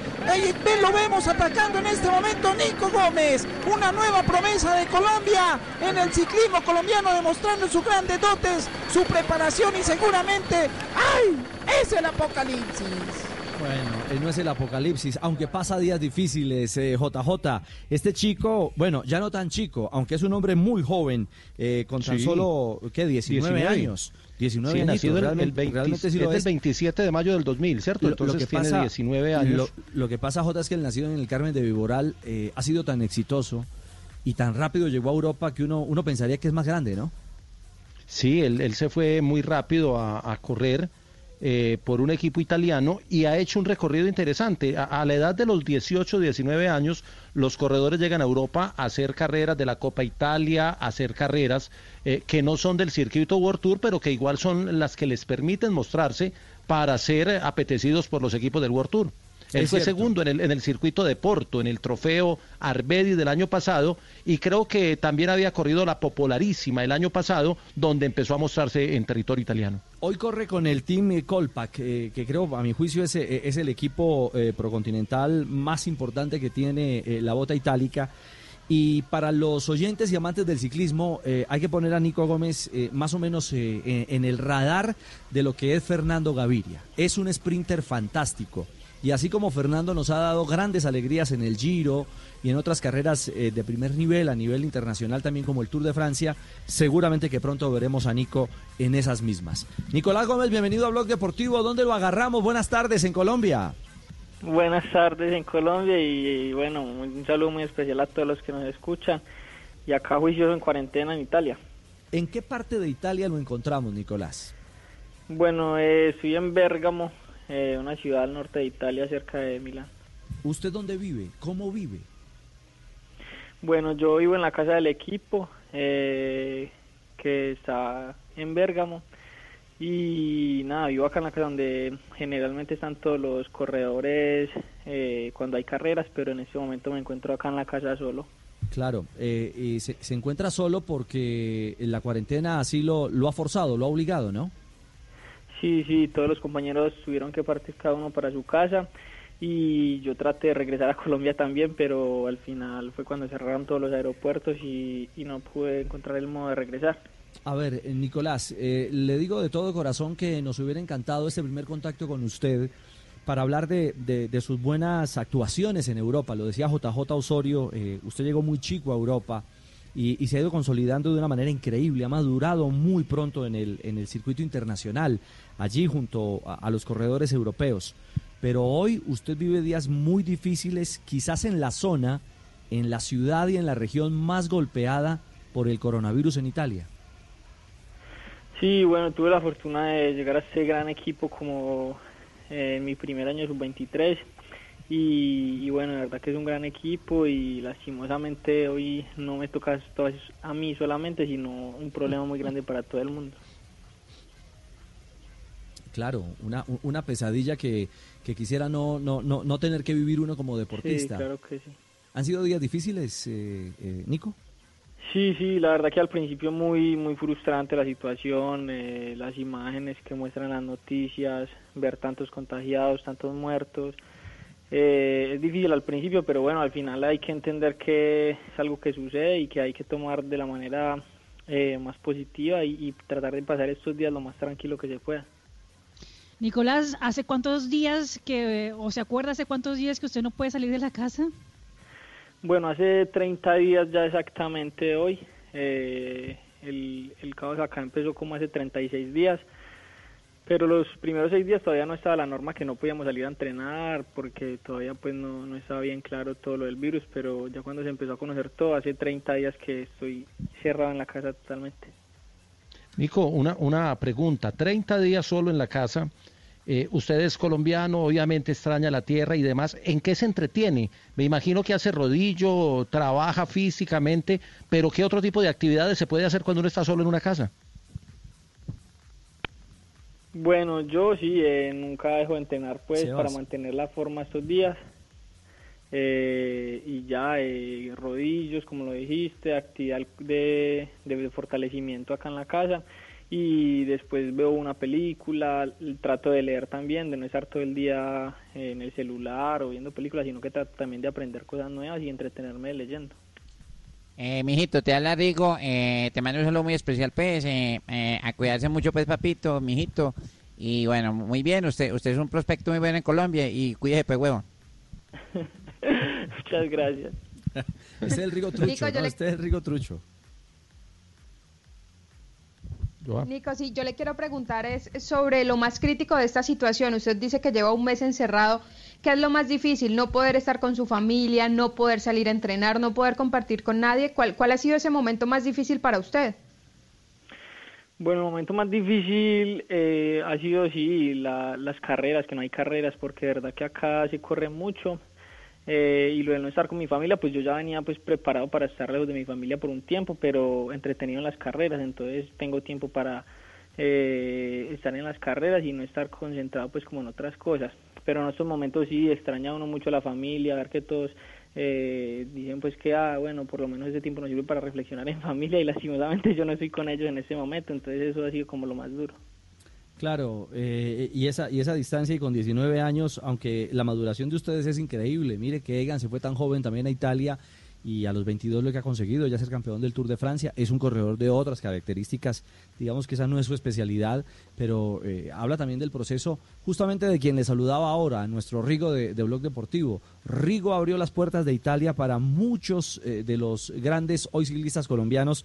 Lo vemos atacando en este momento Nico Gómez. Una nueva promesa de Colombia en el ciclismo colombiano demostrando sus grandes dotes, su preparación y seguramente, ¡ay! Es el apocalipsis. Bueno, eh, no es el apocalipsis, aunque pasa días difíciles, eh, JJ. Este chico, bueno, ya no tan chico, aunque es un hombre muy joven, eh, con tan Sí. solo, ¿qué? 19, 19. años. 19 Sí, años. nacido el- el realmente, 20 realmente sí es es. 27 de mayo del 2000, ¿cierto? Lo- lo Entonces que tiene pasa- 19 años. Lo, lo que pasa, J, es que el nacido en el Carmen de Viboral eh, ha sido tan exitoso y tan rápido llegó a Europa que uno, uno pensaría que es más grande, ¿no? Sí, él, él se fue muy rápido a, a correr eh, por un equipo italiano y ha hecho un recorrido interesante. A, la edad de los 18, 19 años, los corredores llegan a Europa a hacer carreras de la Copa Italia, a hacer carreras eh, que no son del circuito World Tour, pero que igual son las que les permiten mostrarse para ser apetecidos por los equipos del World Tour. Él Es fue cierto. segundo en el, en el circuito de Porto, en el trofeo Arbedi del año pasado, y creo que también había corrido la popularísima el año pasado, donde empezó a mostrarse en territorio italiano. Hoy corre con el Team Colpac, eh, que creo, a mi juicio, es, eh, es el equipo eh, procontinental más importante que tiene eh, la bota itálica. Y para los oyentes y amantes del ciclismo, eh, hay que poner a Nico Gómez eh, más o menos eh, en, en el radar de lo que es Fernando Gaviria. Es un sprinter fantástico. Y así como Fernando nos ha dado grandes alegrías en el Giro y en otras carreras eh, de primer nivel, a nivel internacional también como el Tour de Francia, seguramente que pronto veremos a Nico en esas mismas. Nicolás Gómez, bienvenido a Blog Deportivo. ¿Dónde lo agarramos? Buenas tardes en Colombia. Buenas tardes en Colombia y, y, bueno, un saludo muy especial a todos los que nos escuchan y acá juicioso en cuarentena en Italia. ¿En qué parte de Italia lo encontramos, Nicolás? Bueno, eh, estoy en Bérgamo, eh, una ciudad al norte de Italia cerca de Milán. ¿Usted dónde vive? ¿Cómo vive? Bueno, yo vivo en la casa del equipo eh, que está en Bérgamo y nada, vivo acá en la casa donde generalmente están todos los corredores eh, cuando hay carreras, pero en este momento me encuentro acá en la casa solo. Claro, eh, y se, se encuentra solo porque la cuarentena así lo, lo ha forzado, lo ha obligado, ¿no? Sí, sí, todos los compañeros tuvieron que partir cada uno para su casa y yo traté de regresar a [LAUGHS] Colombia también, pero al final fue cuando cerraron todos los aeropuertos y, y no pude encontrar el modo de regresar. A ver, eh, Nicolás, eh, le digo de todo corazón que nos hubiera encantado este primer contacto con usted para hablar de, de- de sus buenas actuaciones en Europa. Lo decía JJ Osorio, eh, usted llegó muy chico a Europa y, se ha ido consolidando de una manera increíble, ha madurado muy pronto en el, en el circuito internacional, allí junto a, los corredores europeos. Pero hoy usted vive días muy difíciles, quizás en la zona, en la ciudad y en la región más golpeada por el coronavirus en Italia. Sí, bueno, tuve la fortuna de llegar a este gran equipo como eh, mi primer año sub-23 y, y bueno, la verdad que es un gran equipo y lastimosamente hoy no me toca esto a mí solamente, sino un problema muy grande para todo el mundo. Claro, una, una pesadilla que, que quisiera no, no, no, no tener que vivir uno como Sí, deportista. claro que sí. ¿Han sido días difíciles, eh, eh, Nico? Sí, sí, la verdad que al principio muy muy frustrante la situación, eh, las imágenes que muestran las noticias, ver tantos contagiados, tantos muertos. Eh, es difícil al principio, pero bueno, al final hay que entender que es algo que sucede y que hay que tomar de la manera eh, más positiva y, y tratar de pasar estos días lo más tranquilo que se pueda. Nicolás, ¿hace cuántos días que, o se acuerda hace cuántos días que usted no puede salir de la casa? Bueno, hace 30 días ya exactamente hoy. eh, el, el caos acá empezó como hace 36 días. Pero los primeros seis días todavía no estaba la norma que no podíamos salir a entrenar porque todavía pues no, no estaba bien claro todo lo del virus. Pero ya cuando se empezó a conocer todo, hace 30 días que estoy cerrado en la casa totalmente. Nico, una, una pregunta. 30 días solo en la casa. Eh, usted es colombiano, obviamente extraña la tierra y demás. ¿En qué se entretiene? Me imagino que hace rodillo, trabaja físicamente, pero ¿qué otro tipo de actividades se puede hacer cuando uno está solo en una casa? Bueno, yo sí, eh, nunca dejo de entrenar pues para mantener la forma estos días. Eh, y ya, eh, rodillos, como lo dijiste, actividad de, de fortalecimiento acá en la casa. Y después veo una película, trato de leer también, de no estar todo el día en el celular o viendo películas, sino que trato también de aprender cosas nuevas y entretenerme leyendo. Eh, mijito, te habla Rigo, eh, te mando un saludo muy especial, pues, eh, eh, a cuidarse mucho, pues, papito, mijito, y bueno, muy bien, usted usted es un prospecto muy bueno en Colombia, y cuídese, pues, huevo. [LAUGHS] Muchas gracias. [LAUGHS] Este es el Rigo Trucho, Nico, yo ¿no? le- Este es el Rigo Trucho. Nico, sí, yo le quiero preguntar es sobre lo más crítico de esta situación. Usted dice que lleva un mes encerrado. ¿Qué es lo más difícil? No poder estar con su familia, no poder salir a entrenar, no poder compartir con nadie. ¿Cuál, cuál ha sido ese momento más difícil para usted? Bueno, el momento más difícil eh, ha sido, sí, la- las carreras, que no hay carreras, porque de verdad que acá se corre mucho. Eh, y lo de no estar con mi familia, pues yo ya venía pues preparado para estar lejos de mi familia por un tiempo, pero entretenido en las carreras, entonces tengo tiempo para eh, estar en las carreras y no estar concentrado pues como en otras cosas. Pero en estos momentos sí extraña uno mucho a la familia, ver que todos eh, dicen pues que ah, bueno, por lo menos ese tiempo nos sirve para reflexionar en familia y [LAUGHS] lastimosamente yo no estoy con ellos en este momento, entonces eso ha sido como lo más duro. Claro, eh, y, esa, y esa distancia y con 19 años, aunque la maduración de ustedes es increíble. Mire que Egan se fue tan joven también a Italia y a los 22 lo que ha conseguido, ya ser campeón del Tour de Francia, es un corredor de otras características, digamos que esa no es su especialidad, pero eh, habla también del proceso justamente de quien le saludaba ahora, nuestro Rigo de, de Blog Deportivo. Rigo abrió las puertas de Italia para muchos eh, de los grandes hoy ciclistas colombianos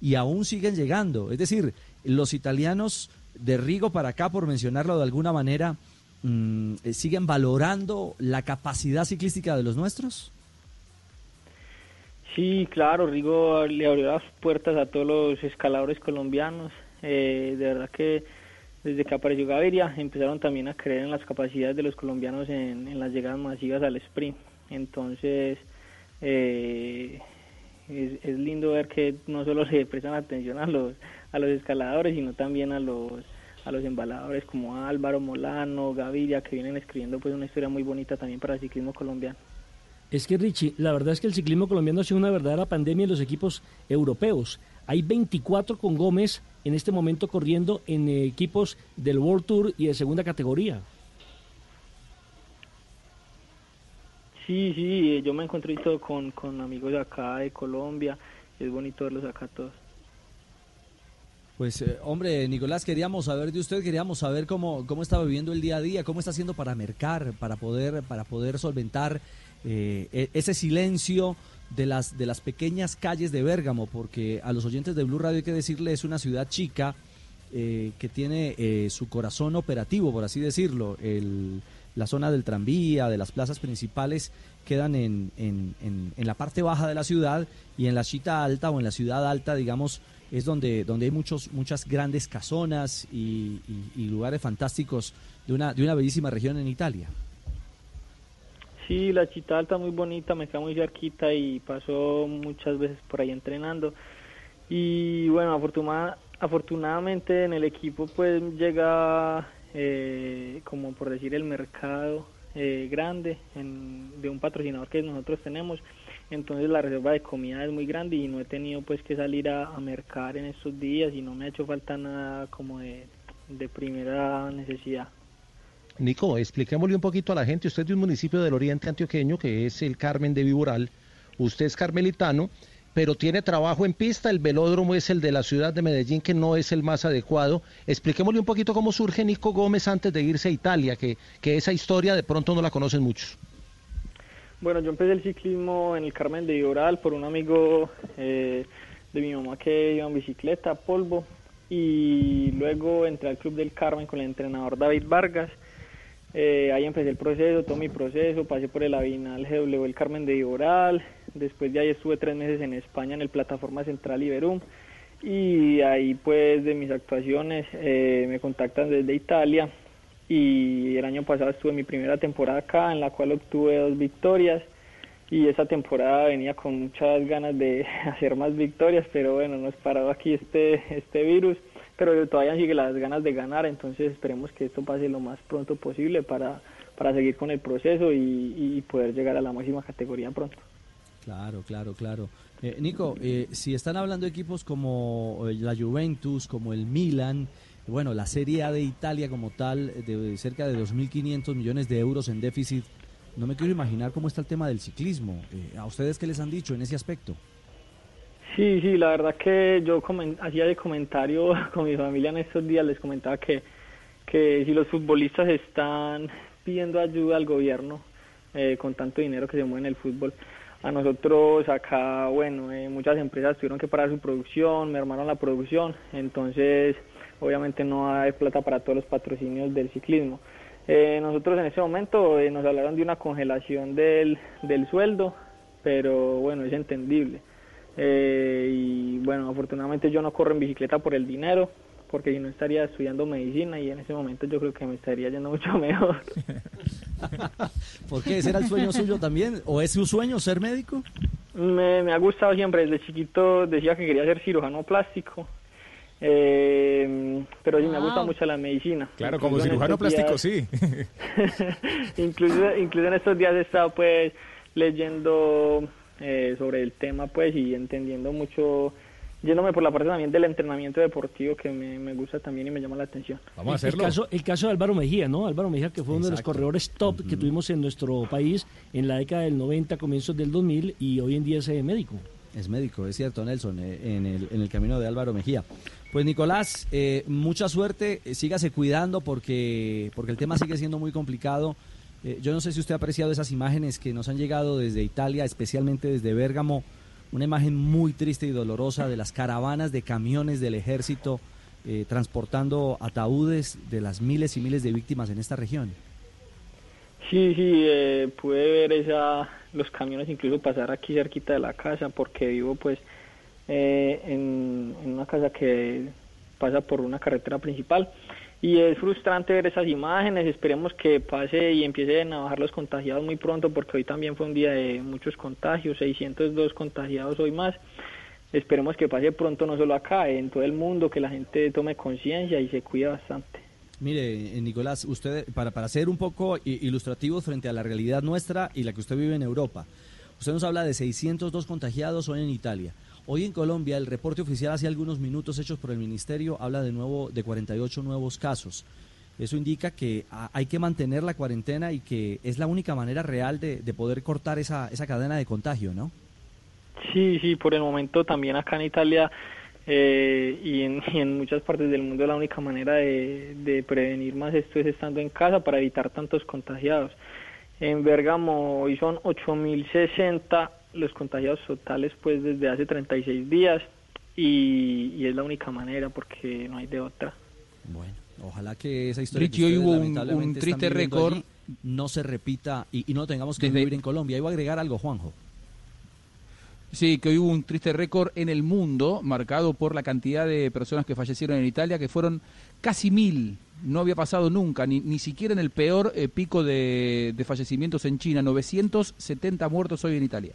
y aún siguen llegando. Es decir, los italianos de Rigo para acá, por mencionarlo de alguna manera, mm, eh, siguen valorando la capacidad ciclística de los nuestros. Sí, claro, Rigo le abrió las puertas a todos los escaladores colombianos. Eh, de verdad que desde que apareció Gaviria empezaron también a creer en las capacidades de los colombianos en, las llegadas masivas al sprint. Entonces, eh, es, es lindo ver que no solo [LAUGHS] le prestan atención a los, a los escaladores, sino también a los a los embaladores como Álvaro Molano, Gaviria, que vienen escribiendo pues una historia muy bonita también para el ciclismo colombiano. Es que Richie, la verdad es que el ciclismo colombiano ha sido una verdadera pandemia en los equipos europeos. Hay 24 con Gómez en este momento corriendo en equipos del World Tour y de segunda categoría. Sí, sí, yo me encontré y todo con, con amigos de acá de Colombia, es bonito verlos acá todos. Pues, eh, hombre, Nicolás, queríamos saber de usted, queríamos saber cómo, cómo está viviendo el día a día, cómo está haciendo para mercar, para poder, para poder solventar eh, e- ese silencio de las, de las pequeñas calles de Bérgamo, porque a los oyentes de Blue Radio hay que decirle, es una ciudad chica eh, que tiene eh, su corazón operativo, por así decirlo. El, la zona del tranvía, de las plazas principales, quedan en, en, en, en la parte baja de la ciudad y en la chita alta o en la ciudad alta, digamos, es donde, donde hay muchos, muchas grandes casonas y, y- y lugares fantásticos de una, de una bellísima región en Italia. Sí, la Chita Alta muy bonita, me queda muy cerquita y paso muchas veces por ahí entrenando. Y bueno, afortuna- afortunadamente en el equipo pues llega, eh, como por decir, el mercado eh, grande en- de un patrocinador que nosotros tenemos. Entonces la reserva de comida es muy grande y no he tenido pues que salir a, a mercar en estos días y no me ha hecho falta nada como de primera necesidad. Nico, expliquémosle un poquito a la gente. Usted es de un municipio del oriente antioqueño que es el Carmen de Viboral. Usted es carmelitano, pero tiene trabajo en pista. El velódromo es el de la ciudad de Medellín, que no es el más adecuado. Expliquémosle un poquito cómo surge Nico Gómez antes de irse a Italia, que, que esa historia de pronto no la conocen muchos. Bueno, yo empecé el ciclismo en el Carmen de Viboral por un amigo eh, de mi mamá que iba en bicicleta, polvo, y luego entré al Club del Carmen con el entrenador David Vargas. Eh, ahí empecé el proceso, todo mi proceso, pasé por el Avinal GW el Carmen de Viboral, después de ahí estuve tres meses en España en el Plataforma Central Iberum, y ahí pues de mis actuaciones eh, me contactan desde Italia y el año pasado estuve mi primera temporada acá en la cual obtuve dos victorias y esa temporada venía con muchas ganas de [LAUGHS] hacer más victorias pero bueno nos paró aquí este este virus pero todavía sigue las ganas de ganar entonces esperemos que esto pase lo más pronto posible para para seguir con el proceso y, poder llegar a la máxima categoría pronto Claro, claro, claro. Eh, Nico, eh, si están hablando equipos como eh, la Juventus, como el Milan, bueno, la Serie A de Italia como tal, de cerca de 2.500 millones de euros en déficit, no me quiero imaginar cómo está el tema del ciclismo. Eh, ¿A ustedes qué les han dicho en ese aspecto? Sí, sí, la verdad que yo hacía de comentario [LAUGHS] con mi familia en estos días, les comentaba que, que si los futbolistas están pidiendo ayuda al gobierno eh, con tanto dinero que se mueve en el fútbol, a nosotros acá, bueno, eh, muchas empresas tuvieron que parar su producción, mermaron la producción, entonces obviamente no hay plata para todos los patrocinios del ciclismo. Eh, nosotros en ese momento eh, nos hablaron de una congelación del, del sueldo, pero bueno, es entendible. Eh, y bueno, afortunadamente yo no corro en bicicleta por el dinero, porque si no estaría estudiando medicina y en ese momento yo creo que me estaría yendo [LAUGHS] mucho mejor. [LAUGHS] ¿Por qué? ¿Ese era el sueño suyo también? ¿O es su sueño ser médico? Me, me ha gustado siempre, desde chiquito decía que quería ser cirujano plástico, eh, pero sí me gusta mucho la medicina. Claro, como Incluso cirujano plástico, días- sí. [LAUGHS] incluso, incluso en estos días he estado pues leyendo eh, sobre el tema pues y entendiendo mucho, yéndome por la parte también del entrenamiento deportivo que me, me gusta también y me llama la atención. el, el caso, el caso de Álvaro Mejía, ¿no? Álvaro Mejía, que fue uno de los corredores top que tuvimos en nuestro país en la década del 90, comienzos del 2000 y hoy en día es eh, médico. Es médico, es cierto, Nelson, eh, en el, en el camino de Álvaro Mejía. Pues Nicolás, eh, mucha suerte, eh, sígase cuidando porque, porque el tema sigue siendo muy complicado. Eh, yo no sé si usted ha apreciado esas imágenes que nos han llegado desde Italia, especialmente desde Bérgamo, una imagen muy triste y dolorosa de las caravanas de camiones del ejército eh, transportando ataúdes de las miles y miles de víctimas en esta región. Sí, sí, eh, pude ver esa, los camiones incluso pasar aquí cerquita de la casa porque vivo pues eh, en, en una casa que pasa por una carretera principal y es frustrante ver esas imágenes, esperemos que pase y empiecen a bajar los contagiados muy pronto porque hoy también fue un día de muchos contagios, 602 contagiados hoy más. Esperemos que pase pronto no solo acá, en todo el mundo, que la gente tome conciencia y se cuide bastante. Mire, eh, Nicolás, usted, para, para ser un poco ilustrativo frente a la realidad nuestra y la que usted vive en Europa, usted nos habla de 602 contagiados hoy en Italia. Hoy en Colombia, el reporte oficial hace algunos minutos hechos por el Ministerio habla de nuevo de 48 nuevos casos. Eso indica que hay que mantener la cuarentena y que es la única manera real de, de poder cortar esa, esa cadena de contagio, ¿no? Sí, sí, por el momento también acá en Italia eh, y, en, y en muchas partes del mundo la única manera de, de prevenir más esto es estando en casa para evitar tantos contagiados. En Bérgamo hoy son 8.060 los contagiados totales pues desde hace 36 días y, y es la única manera porque no hay de otra. Bueno, ojalá que esa historia Richie, que hoy ustedes hubo un- lamentablemente un están triste récord. no se repita y, y no tengamos que Desde- vivir en Colombia. Iba a agregar algo, Juanjo. Sí, que hoy hubo un triste récord en el mundo, marcado por la cantidad de personas que fallecieron en Italia, que fueron casi mil. No había pasado nunca, ni, ni siquiera en el peor eh, pico de, de fallecimientos en China. 970 muertos hoy en Italia.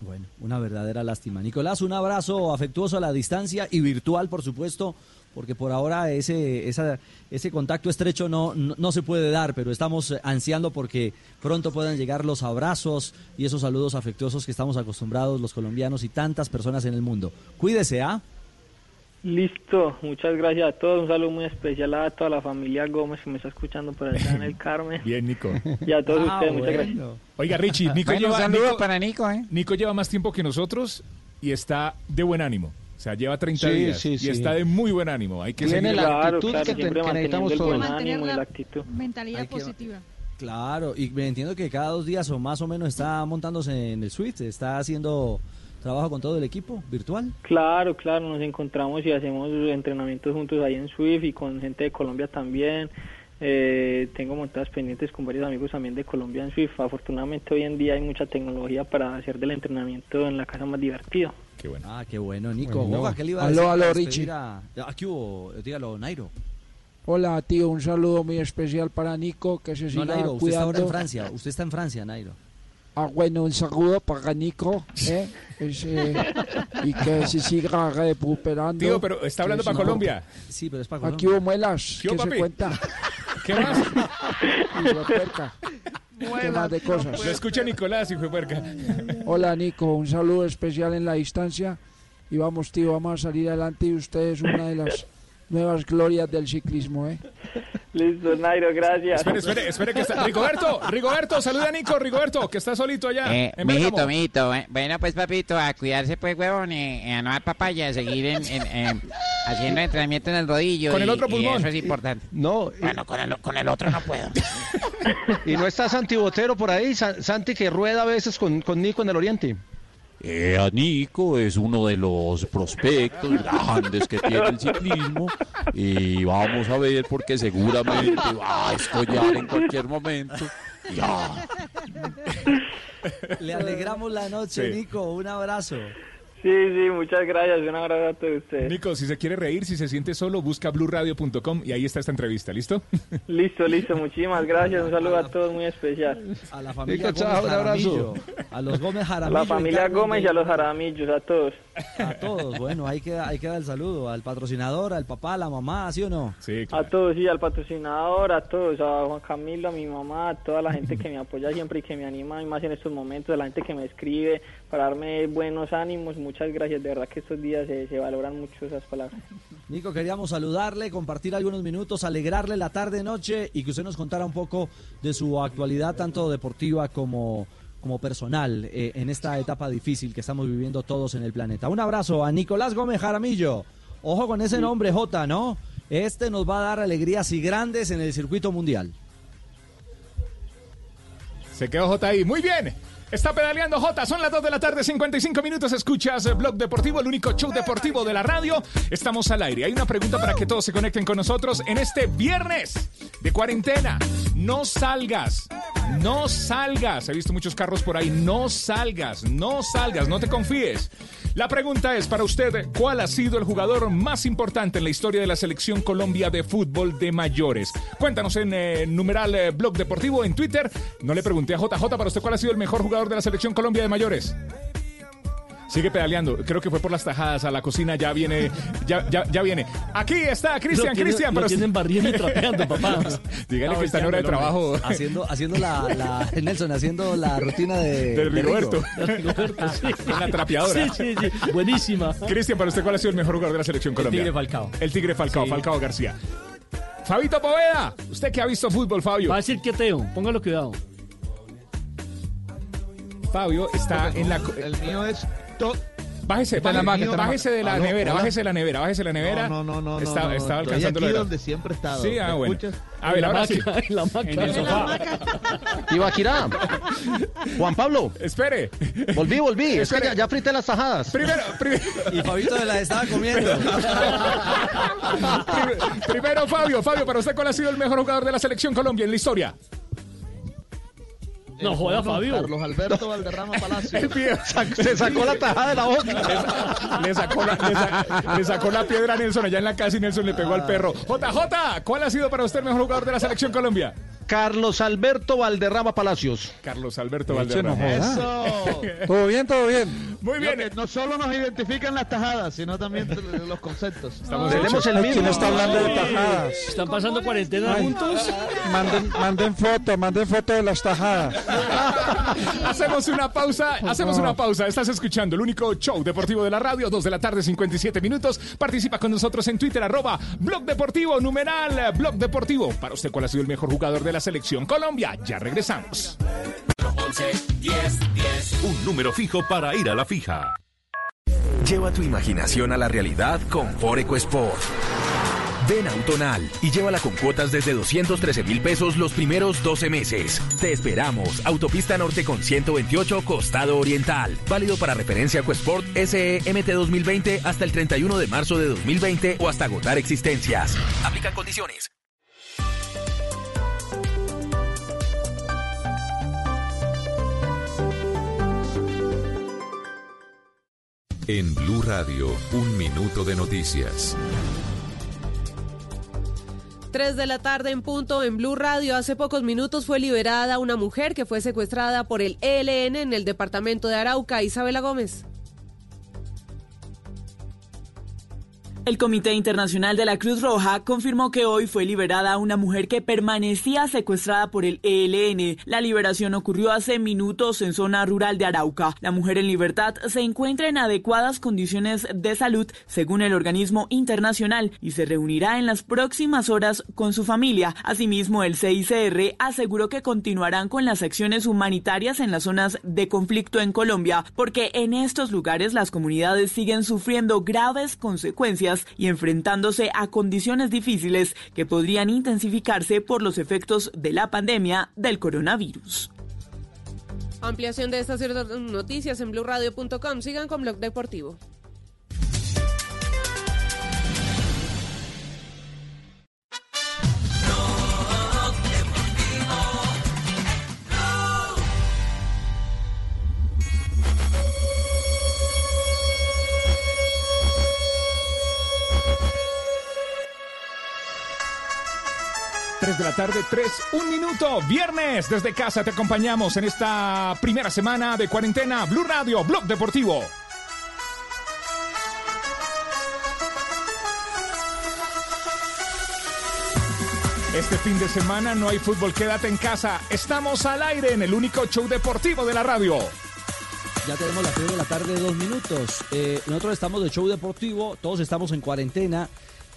Bueno, una verdadera lástima. Nicolás, un abrazo afectuoso a la distancia y virtual, por supuesto, porque por ahora ese, esa- ese contacto estrecho no, no, se puede dar, pero estamos ansiando porque pronto puedan llegar los abrazos y esos saludos afectuosos que estamos acostumbrados los colombianos y tantas personas en el mundo. Cuídese, ¿ah? Listo, muchas gracias a todos, un saludo muy especial a toda la familia Gómez que me está escuchando por allá en el [LAUGHS] Carmen Bien, Nico. y a todos Ah, ustedes, muchas gracias. Oiga, Richie, Nico Bueno, un lleva, saludo Nico- para Nico, ¿eh? Nico lleva más tiempo que nosotros y está de buen ánimo. O sea, lleva 30 Sí, días sí, y sí. está de muy buen ánimo. Hay que Tiene la Claro, actitud claro, que, que necesitamos todos. buen Mantener ánimo y la la actitud. mentalidad Hay que- positiva. Claro, y me entiendo que cada dos días o más o menos está montándose en el suite, está haciendo trabajo con todo el equipo virtual. Claro, claro, nos encontramos y hacemos entrenamientos juntos ahí en Swift y con gente de Colombia también. Eh, tengo montadas pendientes con varios amigos también de Colombia en Swift. Afortunadamente hoy en día hay mucha tecnología para hacer del entrenamiento en la casa más divertido. Qué bueno. Ah, qué bueno, Nico. Bueno. ¿qué le iba a Aló, decir aló, Richie. a- Aquí hubo, dígalo, Nairo. Hola, tío, un saludo muy especial para Nico, que se No, siga Nairo, usted está ahora en Francia. Usted está en Francia, Nairo. Ah, bueno, un saludo para Nico, ¿eh? Es, eh, y que se siga recuperando. Tío, pero está hablando para Colombia. Sí, pero es para Aquí hubo muelas, ¿Qué ¿qué hubo, se cuenta? [LAUGHS] ¿Qué más? Y. ¿Qué más de cosas? Lo escucha Nicolás, hijo de puerca. Hola, Nico, un saludo especial en la distancia. Y vamos, tío, vamos a salir adelante y usted es una de las nuevas glorias del ciclismo, ¿eh? [LAUGHS] Listo, Nairo, gracias. Espere, espere, espere que está. Rigoberto, Rigoberto, saluda a Nico, Rigoberto, que está solito allá. Eh, en mijito, mijito, eh. bueno pues papito, a cuidarse pues huevón, eh, a no dar papaya, a seguir en, en- en- haciendo entrenamiento en el rodillo. Con el otro y pulmón. eso es importante. No, Bueno, con el, con el otro no puedo. [LAUGHS] y no está Santi Botero por ahí, Sa- Santi que rueda a veces con, con Nico en el Oriente. Eh, a Nico es uno de los prospectos grandes que tiene el ciclismo y vamos a ver porque seguramente va a escollar en cualquier momento. Ya. Le alegramos la noche, Sí. Nico. Un abrazo. Sí, sí, muchas gracias. Un abrazo a todos ustedes. Nico, si se quiere reír, si se siente solo, busca bluradio.com y ahí está esta entrevista, ¿listo? [LAUGHS] Listo, listo. Muchísimas gracias. Un saludo a todos muy especial. A la familia Nico, chao, Gómez un abrazo. A los Gómez A Jaramillo. la y familia Gómez y a los Jaramillos, a todos. A todos, bueno, ahí queda, ahí queda el saludo. Al patrocinador, al papá, a la mamá, ¿sí o no? Sí, A todos, sí, al patrocinador, a todos, a Juan Camilo, a mi mamá, a toda la gente que me apoya siempre y que me anima y más en estos momentos, a la gente que me escribe para darme buenos ánimos. Muchas gracias, de verdad que estos días se, se valoran mucho esas palabras. Nico, queríamos saludarle, compartir algunos minutos, alegrarle la tarde, noche y que usted nos contara un poco de su actualidad, tanto deportiva como, como personal, eh, en esta etapa difícil que estamos viviendo todos en el planeta. Un abrazo a Nicolás Gómez Jaramillo. Ojo con ese nombre, J, ¿no? Este nos va a dar alegrías y grandes en el circuito mundial. Se quedó J ahí. Muy bien. Está pedaleando J, son las 2 de la tarde, 55 minutos. Escuchas eh, Blog Deportivo, el único show deportivo de la radio. Estamos al aire. Hay una pregunta para que todos se conecten con nosotros en este viernes de cuarentena. No salgas, no salgas. He visto muchos carros por ahí. No salgas, no salgas, no te confíes. La pregunta es para usted, ¿cuál ha sido el jugador más importante en la historia de la selección Colombia de fútbol de mayores? Cuéntanos en eh, numeral eh, Blog Deportivo en Twitter. No le pregunté a JJ, para usted, ¿cuál ha sido el mejor jugador de la selección Colombia de mayores? Sigue pedaleando. Creo que fue por las tajadas a la cocina. Ya viene. Ya, ya, ya viene. Aquí está Cristian, Cristian. lo tienen barriendo y trapeando, papá. [LAUGHS] Dígale Está que está en hora de el trabajo. Haciendo, haciendo la, la- Nelson, haciendo la rutina de, Del [LAUGHS] de Rigoberto. Rigo. Con la trapeadora. Sí, sí, sí. Buenísima. Cristian, para usted, ¿cuál ha sido el mejor jugador de la selección Colombia? Tigre Falcao. El Tigre Falcao, Sí. Falcao García. Fabito Poveda, usted que ha visto fútbol, Fabio. Va a decir que Teo, póngalo cuidado. Fabio está en la. El mío es. To- Bájese, la bájese, la de la Aló, nevera, hola. bájese de la nevera, bájese de la nevera. No, no, no, no. Está- no, estaba alcanzando aquí la donde siempre he estado. Sí, ah, ¿Me bueno. escuchas? A ver, En la ahora sí. en la maca. En el sofá. Ibaquirá. Juan Pablo. Espere. Volví, volví. Es que Espere. ya, ya frité las tajadas. Primero, primero, Y Fabito de la estaba comiendo. primero, Fabio, Fabio, para usted, ¿cuál ha sido el mejor jugador de la selección Colombia en la historia? No joda, Fabio. Carlos Alberto Valderrama Palacio. [LAUGHS] Se sacó la tajada de la boca. Le sacó, la, le, sa- le sacó la piedra a Nelson allá en la casa y Nelson le pegó al perro. JJ, ¿cuál ha sido para usted el mejor jugador de la selección Colombia? Carlos Alberto Valderrama Palacios. Carlos Alberto Valderrama. Eso. Todo bien, todo bien. Muy bien. no solo nos identifican las tajadas, sino también los conceptos. Estamos Tenemos el mismo. ¿Quién está hablando de tajadas? Están pasando cuarentena juntos. Manden, manden foto, manden foto de las tajadas. [LAUGHS] Hacemos una pausa, hacemos una pausa. Estás escuchando el único show deportivo de la radio, 2 de la tarde, 57 minutos. Participa con nosotros en Twitter, arroba Blog Deportivo, numeral eh, Blog Deportivo. Para usted, ¿cuál ha sido el mejor jugador de la selección Colombia? Ya regresamos. 11 10 10. Un número fijo para ir a la fija. Lleva tu imaginación a la realidad con Foreco Sport. Ven a Autonal y llévala con cuotas desde 213 mil pesos los primeros 12 meses. Te esperamos. Autopista Norte con 128, Costado Oriental. Válido para referencia Ecosport SE MT 2020 hasta el 31 de marzo de 2020 o hasta agotar existencias. Aplican condiciones. En Blue Radio, un minuto de noticias. 3 de la tarde en punto en Blue Radio. Hace pocos minutos fue liberada una mujer que fue secuestrada por el ELN en el departamento de Arauca. Isabela Gómez. El Comité Internacional de la Cruz Roja confirmó que hoy fue liberada una mujer que permanecía secuestrada por el ELN. La liberación ocurrió hace minutos en zona rural de Arauca. La mujer en libertad se encuentra en adecuadas condiciones de salud, según el organismo internacional, y se reunirá en las próximas horas con su familia. Asimismo, el CICR aseguró que continuarán con las acciones humanitarias en las zonas de conflicto en Colombia, porque en estos lugares las comunidades siguen sufriendo graves consecuencias y enfrentándose a condiciones difíciles que podrían intensificarse por los efectos de la pandemia del coronavirus. Ampliación de estas otras noticias en blueradio.com. Sigan con Blog Deportivo. De la tarde, 3, un minuto, viernes. Desde casa te acompañamos en esta primera semana de cuarentena. Blue Radio, Blog Deportivo. Este fin de semana no hay fútbol, quédate en casa. Estamos al aire en el único show deportivo de la radio. Ya tenemos las 3 de la tarde, dos minutos. Eh, nosotros estamos de show deportivo, todos estamos en cuarentena,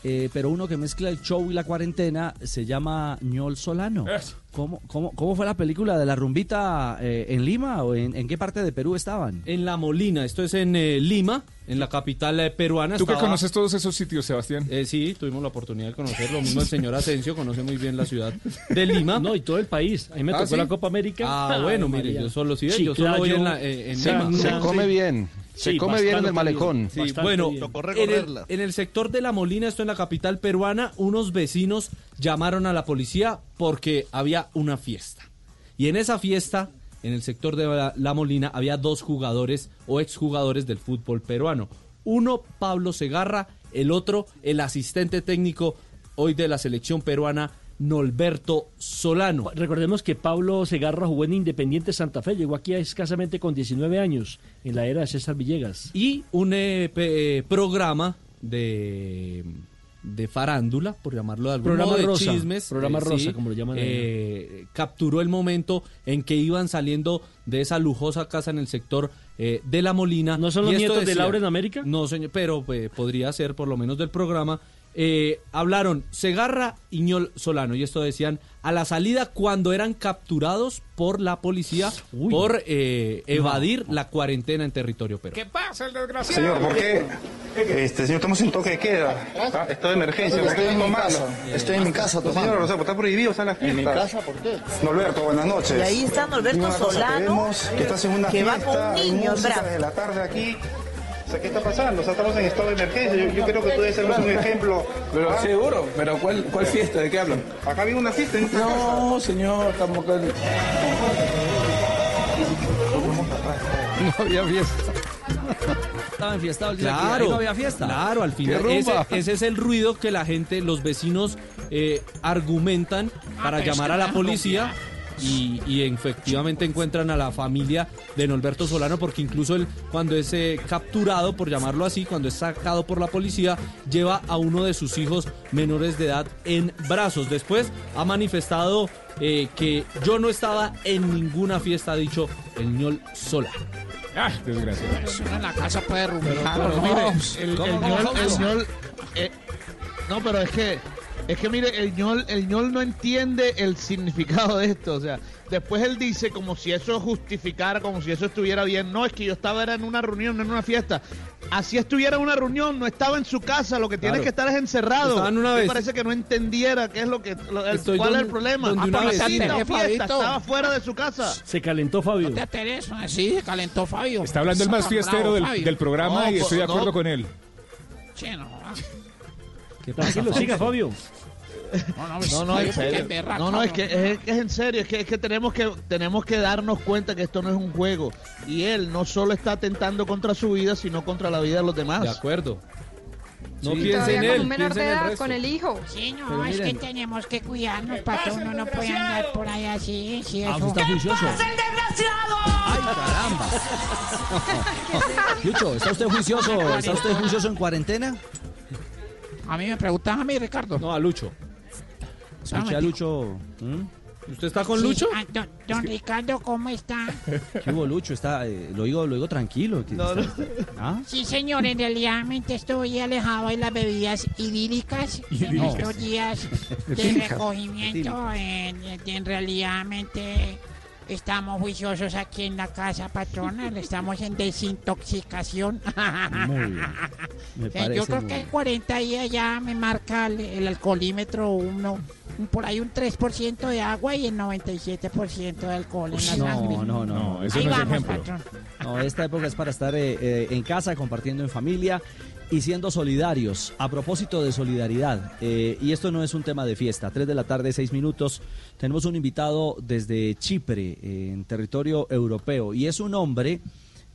eh, pero uno que mezcla el show y la cuarentena se llama Ñol Solano. ¿Cómo, cómo, cómo fue la película de la rumbita eh, en Lima o en, en qué parte de Perú estaban? En La Molina, esto es en eh, Lima, en la capital eh, peruana. ¿Tú que conoces todos esos sitios, Sebastián? Eh, sí, tuvimos la oportunidad de conocer. Lo mismo el señor Asensio conoce muy bien la ciudad de Lima. No, y todo el país. Ahí me Ah, tocó ¿sí? la Copa América. Ah, bueno, Ay, mire, María. yo solo sí, yo solo voy en, la, eh, en Se, Lima. se come bien. Se Sí, come bien en el malecón. Sí, bueno, en el, en el sector de La Molina, esto en la capital peruana, unos vecinos llamaron a la policía porque había una fiesta. Y en esa fiesta, en el sector de La, La Molina, había dos jugadores o exjugadores del fútbol peruano. Uno, Pablo Segarra, el otro, el asistente técnico hoy de la selección peruana, Norberto Solano. Recordemos que Pablo Segarra jugó en Independiente Santa Fe, llegó aquí escasamente con 19 años, en la era de César Villegas. y un eh, eh, programa de, de farándula, por llamarlo de algún Programa modo, de rosa, chismes. programa rosa, como lo llaman eh, capturó el momento en que iban saliendo de esa lujosa casa en el sector eh, de La Molina. ¿No son los nietos de Laura en América? No, señor, pero eh, podría ser por lo menos del programa. Eh, hablaron Segarra y Ñol Solano y esto decían a la salida cuando eran capturados por la policía por eh, evadir la cuarentena en territorio peruano. ¿Qué pasa, el desgraciado? Señor, ¿por qué? Este, señor, estamos en toque de queda. ¿ah? Estado de emergencia. ¿por qué Estoy en mi casa. Estoy en mi casa tomando. Señor, o sea, está prohibido estar en la ¿En mi casa? ¿Por qué? Norberto, buenas noches. Y ahí está Norberto Solano, vemos que estás en una que va con un niño en brazos. de la tarde aquí. Sea, ¿qué está pasando? O sea, estamos en estado de emergencia. Yo, yo creo que tú debes ser un ejemplo. Pero ¿ah? seguro, pero ¿cuál, cuál fiesta? ¿De qué hablan? Acá había una fiesta en esta No, señor, estamos acá. No había fiesta. Estaba enfiestado el día que Claro, ahí no había fiesta. Claro, al final. ¡Qué Ese, es el ruido que la gente, los vecinos, eh, argumentan para es llamar que a la la policía. Y, y efectivamente encuentran a la familia de Norberto Solano porque incluso él cuando es eh, capturado, por llamarlo así, cuando es sacado por la policía, lleva a uno de sus hijos menores de edad en brazos. Después ha manifestado eh, que yo no estaba en ninguna fiesta, ha dicho el ñol Solano. Ah, desgraciado. En la casa puede rumbear. Pero ¿no? mire, el, el eh, no, pero es que, es que mire, el ñol, el ñol no entiende el significado de esto, o sea, después él dice como si eso justificara, como si eso estuviera bien, no, es que yo estaba era en una reunión, no en una fiesta, así estuviera en una reunión, no estaba en su casa, lo que tiene Claro. que estar es encerrado, una Me vez- parece que no entendiera qué es lo que, lo- el- Estoy cuál es el problema, donde Ah, una vecina. fiesta, estaba fuera de su casa. Se calentó Fabio. No te así se calentó Fabio. Está hablando el más fiestero bravo, del, del programa No, y estoy de no. acuerdo con él. Che, no. Tranquilo, siga Fabio. No, no, No, no, Fabio, es ¿por qué serio. No, no, es que es, que es en serio, es que, es que tenemos que tenemos que darnos cuenta que esto no es un juego y él no solo está atentando contra su vida, sino contra la vida de los demás. De acuerdo. No Sí. piense Todavía en con él, un menor de edad, con el hijo. Sí, no, Pero es miren. que tenemos que cuidarnos, pato. Uno no puede andar por ahí así, sí, Ah, eso. está juicioso. ¡Ay, caramba! [LAUGHS] Lucho, ¿está usted juicioso? ¿Está usted juicioso en cuarentena? A mí me preguntan a mí, Ricardo. No, a Lucho. Escuché a Lucho. ¿Mm? ¿Usted está con Sí, Lucho? ah, don, don Ricardo, ¿cómo está? [LAUGHS] ¿Qué hubo, Lucho? Está, eh, lo, digo, lo digo tranquilo. ¿Ah? Sí, señor, en realidad estoy alejado de las bebidas idílicas en estos días [LAUGHS] de recogimiento. En, en realidad estamos juiciosos aquí en la casa patronal, estamos en desintoxicación. Muy bien. Me parece Yo creo muy que en bien. 40 días ya me marca el, el alcoholímetro uno por ahí un 3% de agua y el 97% de alcohol en la sangre. No, no, no. Ahí vamos, patrón. No, esta época es para estar eh, eh, en casa, compartiendo en familia y siendo solidarios. A propósito de solidaridad, eh, y esto no es un tema de fiesta, 3 de la tarde, 6 minutos, tenemos un invitado desde Chipre, eh, en territorio europeo, y es un hombre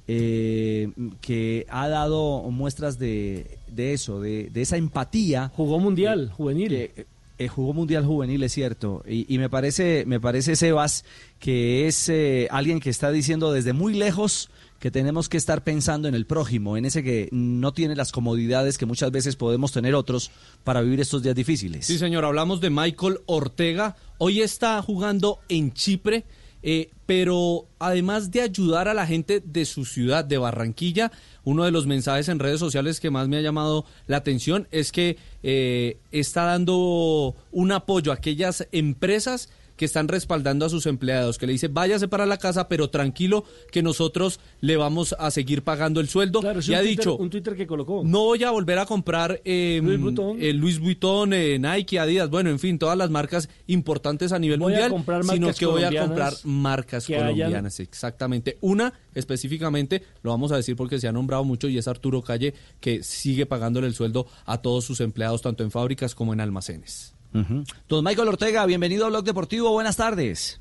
eh, que ha dado muestras de, de eso, de, de esa empatía. Jugó mundial juvenil. que, eh, jugó mundial juvenil, es cierto. Y, y me parece, me parece, Sebas, que es eh, alguien que está diciendo desde muy lejos que tenemos que estar pensando en el prójimo, en ese que no tiene las comodidades que muchas veces podemos tener otros para vivir estos días difíciles. Sí, señor, hablamos de Michael Ortega. Hoy está jugando en Chipre, eh, pero además de ayudar a la gente de su ciudad, de Barranquilla, uno de los mensajes en redes sociales que más me ha llamado la atención es que eh, está dando un apoyo a aquellas empresas que están respaldando a sus empleados, que le dice váyase para la casa, pero tranquilo que nosotros le vamos a seguir pagando el sueldo. Claro, y ha Twitter- dicho, un Twitter que colocó. no voy a volver a comprar eh, Louis Vuitton. eh, Louis Vuitton, eh, Nike, Adidas, bueno, en fin, todas las marcas importantes a nivel Voy a mundial, sino que voy a comprar marcas hayan- colombianas, exactamente. Una específicamente, lo vamos a decir porque se ha nombrado mucho y es Arturo Calle, que sigue pagándole el sueldo a todos sus empleados, tanto en fábricas como en almacenes. Ujú. Don Michael Ortega, bienvenido a Blog Deportivo, buenas tardes.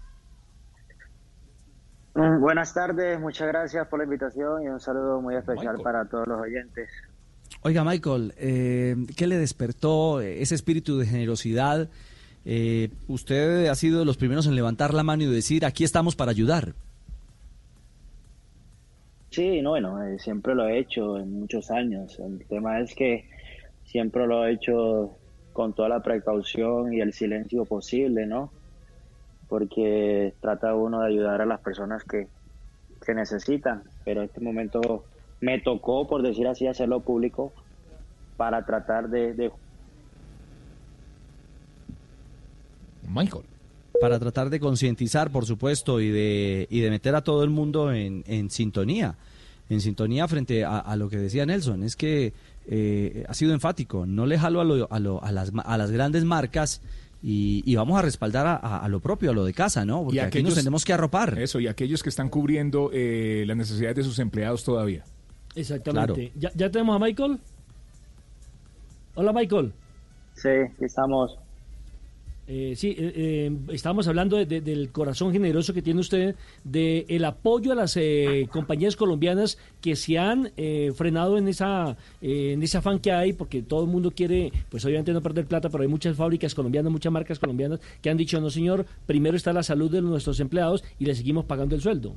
Mm, Buenas tardes, muchas gracias por la invitación y un saludo muy especial para todos los oyentes. Oiga, Michael, eh, ¿qué le despertó ese espíritu de generosidad? Eh, usted ha sido de los primeros en levantar la mano y decir, aquí estamos para ayudar. Sí, no, bueno, eh, siempre lo he hecho en muchos años. El tema es que siempre lo he hecho con toda la precaución y el silencio posible, ¿no? Porque trata uno de ayudar a las personas que, que necesitan, pero en este momento me tocó, por decir así, hacerlo público para tratar de, Michael. Para tratar de concientizar, por supuesto, y de, y de meter a todo el mundo en, en sintonía. En sintonía frente a lo que decía Nelson. Es que eh, ha sido enfático. No le jalo a, lo- a, lo- a las, ma- a las grandes marcas y, y vamos a respaldar a, a- a lo propio, a lo de casa, ¿no? Porque aquí nos tenemos que arropar. Eso, y aquellos que están cubriendo eh, las necesidades de sus empleados todavía. Exactamente. ¿Ya, ¿Ya tenemos a Michael? Hola, Michael. Sí, estamos. Eh, sí, eh, eh, estábamos hablando de- de- del corazón generoso que tiene usted, de el apoyo a las eh, compañías colombianas que se han eh, frenado en esa en ese afán que hay, porque todo el mundo quiere, pues obviamente no perder plata, pero hay muchas fábricas colombianas, muchas marcas colombianas que han dicho, no señor, primero está la salud de nuestros empleados y le seguimos pagando el sueldo.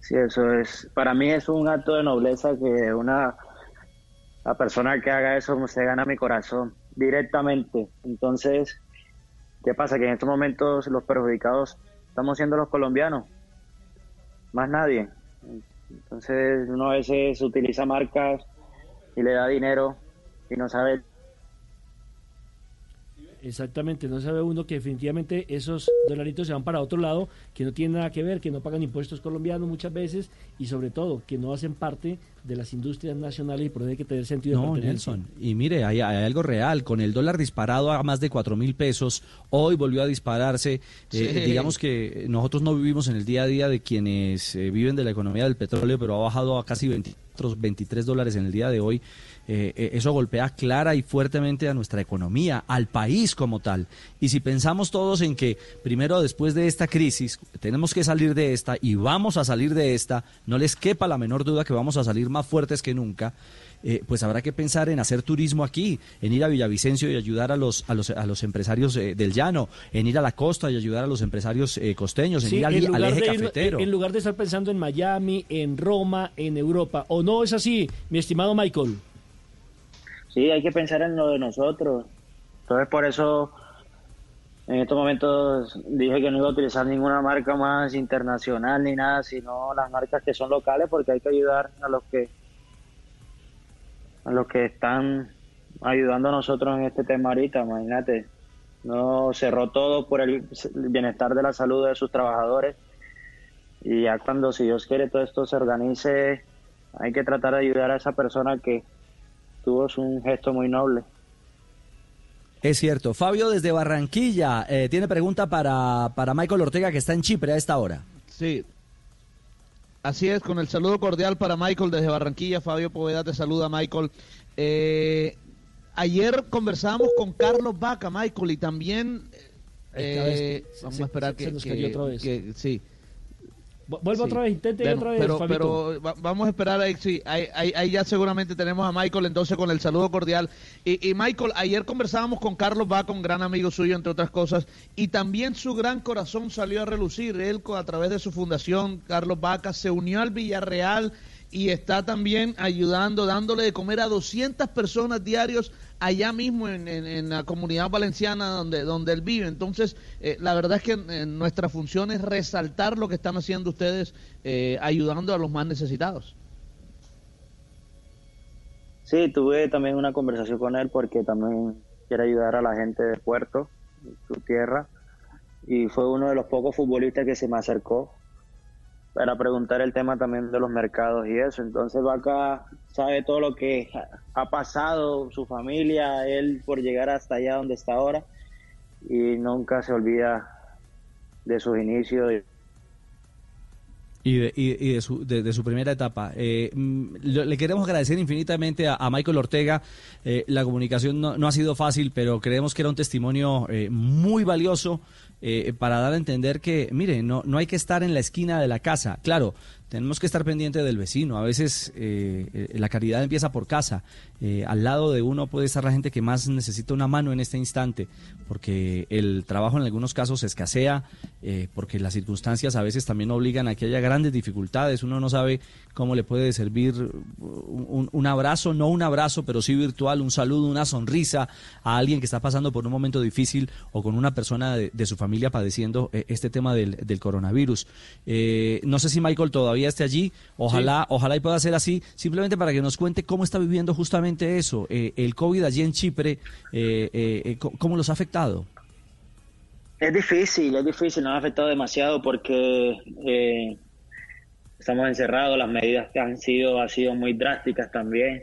Sí, eso es, para mí es un acto de nobleza que una la persona que haga eso se gana mi corazón directamente. Entonces, ¿qué pasa? Que en estos momentos los perjudicados estamos siendo los colombianos, más nadie. Entonces, uno a veces utiliza marcas y le da dinero y no sabe Exactamente, no sabe uno que definitivamente esos dolaritos se van para otro lado, que no tienen nada que ver, que no pagan impuestos colombianos muchas veces y sobre todo que no hacen parte de las industrias nacionales y por eso hay que tener sentido de No, pertenencia. Nelson. Y mire, hay, hay algo real. Con el dólar disparado a más de cuatro mil pesos, hoy volvió a dispararse. Eh, digamos que nosotros no vivimos en el día a día de quienes eh, viven de la economía del petróleo, pero ha bajado a casi 24, 23 dólares en el día de hoy. Eh, eh, eso golpea clara y fuertemente a nuestra economía, al país como tal. Y si pensamos todos en que primero después de esta crisis tenemos que salir de esta y vamos a salir de esta, no les quepa la menor duda que vamos a salir más fuertes que nunca. eh, pues habrá que pensar en hacer turismo aquí, en ir a Villavicencio y ayudar a los a los, a los empresarios eh, del llano, en ir a la costa y ayudar a los empresarios eh, costeños, en Sí, ir al, en, al lugar eje de ir- cafetero. en lugar de estar pensando en Miami, en Roma, en Europa. ¿O no es así, mi estimado Michael? Sí, hay que pensar en lo de nosotros. Entonces, por eso, en estos momentos dije que no iba a utilizar ninguna marca más internacional ni nada, sino las marcas que son locales, porque hay que ayudar a los que a los que están ayudando a nosotros en este tema ahorita. Imagínate, no cerró todo por el bienestar de la salud de sus trabajadores. Y ya cuando, si Dios quiere, todo esto se organice, hay que tratar de ayudar a esa persona que tuvo un gesto muy noble. Es cierto. Fabio desde Barranquilla eh, tiene pregunta para, para Michael Ortega que está en Chipre a esta hora. Sí. Así es, con el saludo cordial para Michael desde Barranquilla. Fabio Poveda te saluda, Michael. Eh, ayer conversábamos con Carlos Vaca, Michael, y también... Esta vez eh, se- vamos se- a esperar se que... nos que- cayó otra vez. que- sí. Vu- Vuelva Sí. otra vez, intente Bueno, otra vez, pero, pero va- vamos a esperar ahí, sí, ahí, ahí- ahí ya seguramente tenemos a Michael entonces con el saludo cordial. Y, y Michael, ayer conversábamos con Carlos Vaca, un gran amigo suyo, entre otras cosas, y también su gran corazón salió a relucir. Él, a través de su fundación, Carlos Vaca, se unió al Villarreal y está también ayudando, dándole de comer a 200 personas diarios allá mismo en, la comunidad valenciana donde, donde él vive. Entonces, eh, la verdad es que eh, nuestra función es resaltar lo que están haciendo ustedes eh, ayudando a los más necesitados. Sí, tuve también una conversación con él porque también quiere ayudar a la gente de Puerto, su tierra, y fue uno de los pocos futbolistas que se me acercó para preguntar el tema también de los mercados y eso. Entonces Vaca sabe todo lo que ha- pasado, su familia, él por llegar hasta allá donde está ahora, y nunca se olvida de sus inicios. Y de, y- de su, de, su primera etapa. Eh, mm, le queremos agradecer infinitamente a, a Michael Ortega. Eh, la comunicación no, no ha sido fácil, pero creemos que era un testimonio eh, muy valioso eh, para dar a entender que, mire, no, no hay que estar en la esquina de la casa. Claro, tenemos que estar pendiente del vecino. A veces eh, eh, la caridad empieza por casa. Eh, al lado de uno puede estar la gente que más necesita una mano en este instante, porque el trabajo en algunos casos escasea, porque las circunstancias a veces también obligan a que haya grandes dificultades. Uno no sabe cómo le puede servir un, abrazo, no un abrazo, pero sí virtual, un saludo, una sonrisa a alguien que está pasando por un momento difícil o con una persona de, de su familia padeciendo eh, este tema del, del coronavirus. Eh, no sé si Michael todavía esté allí, ojalá, ojalá y pueda ser así, simplemente para que nos cuente cómo está viviendo justamente eso, eh, el COVID allí en Chipre, eh, cómo los ha afectado. Es difícil, es difícil, nos ha afectado demasiado porque eh, estamos encerrados, las medidas que han sido, han sido muy drásticas también.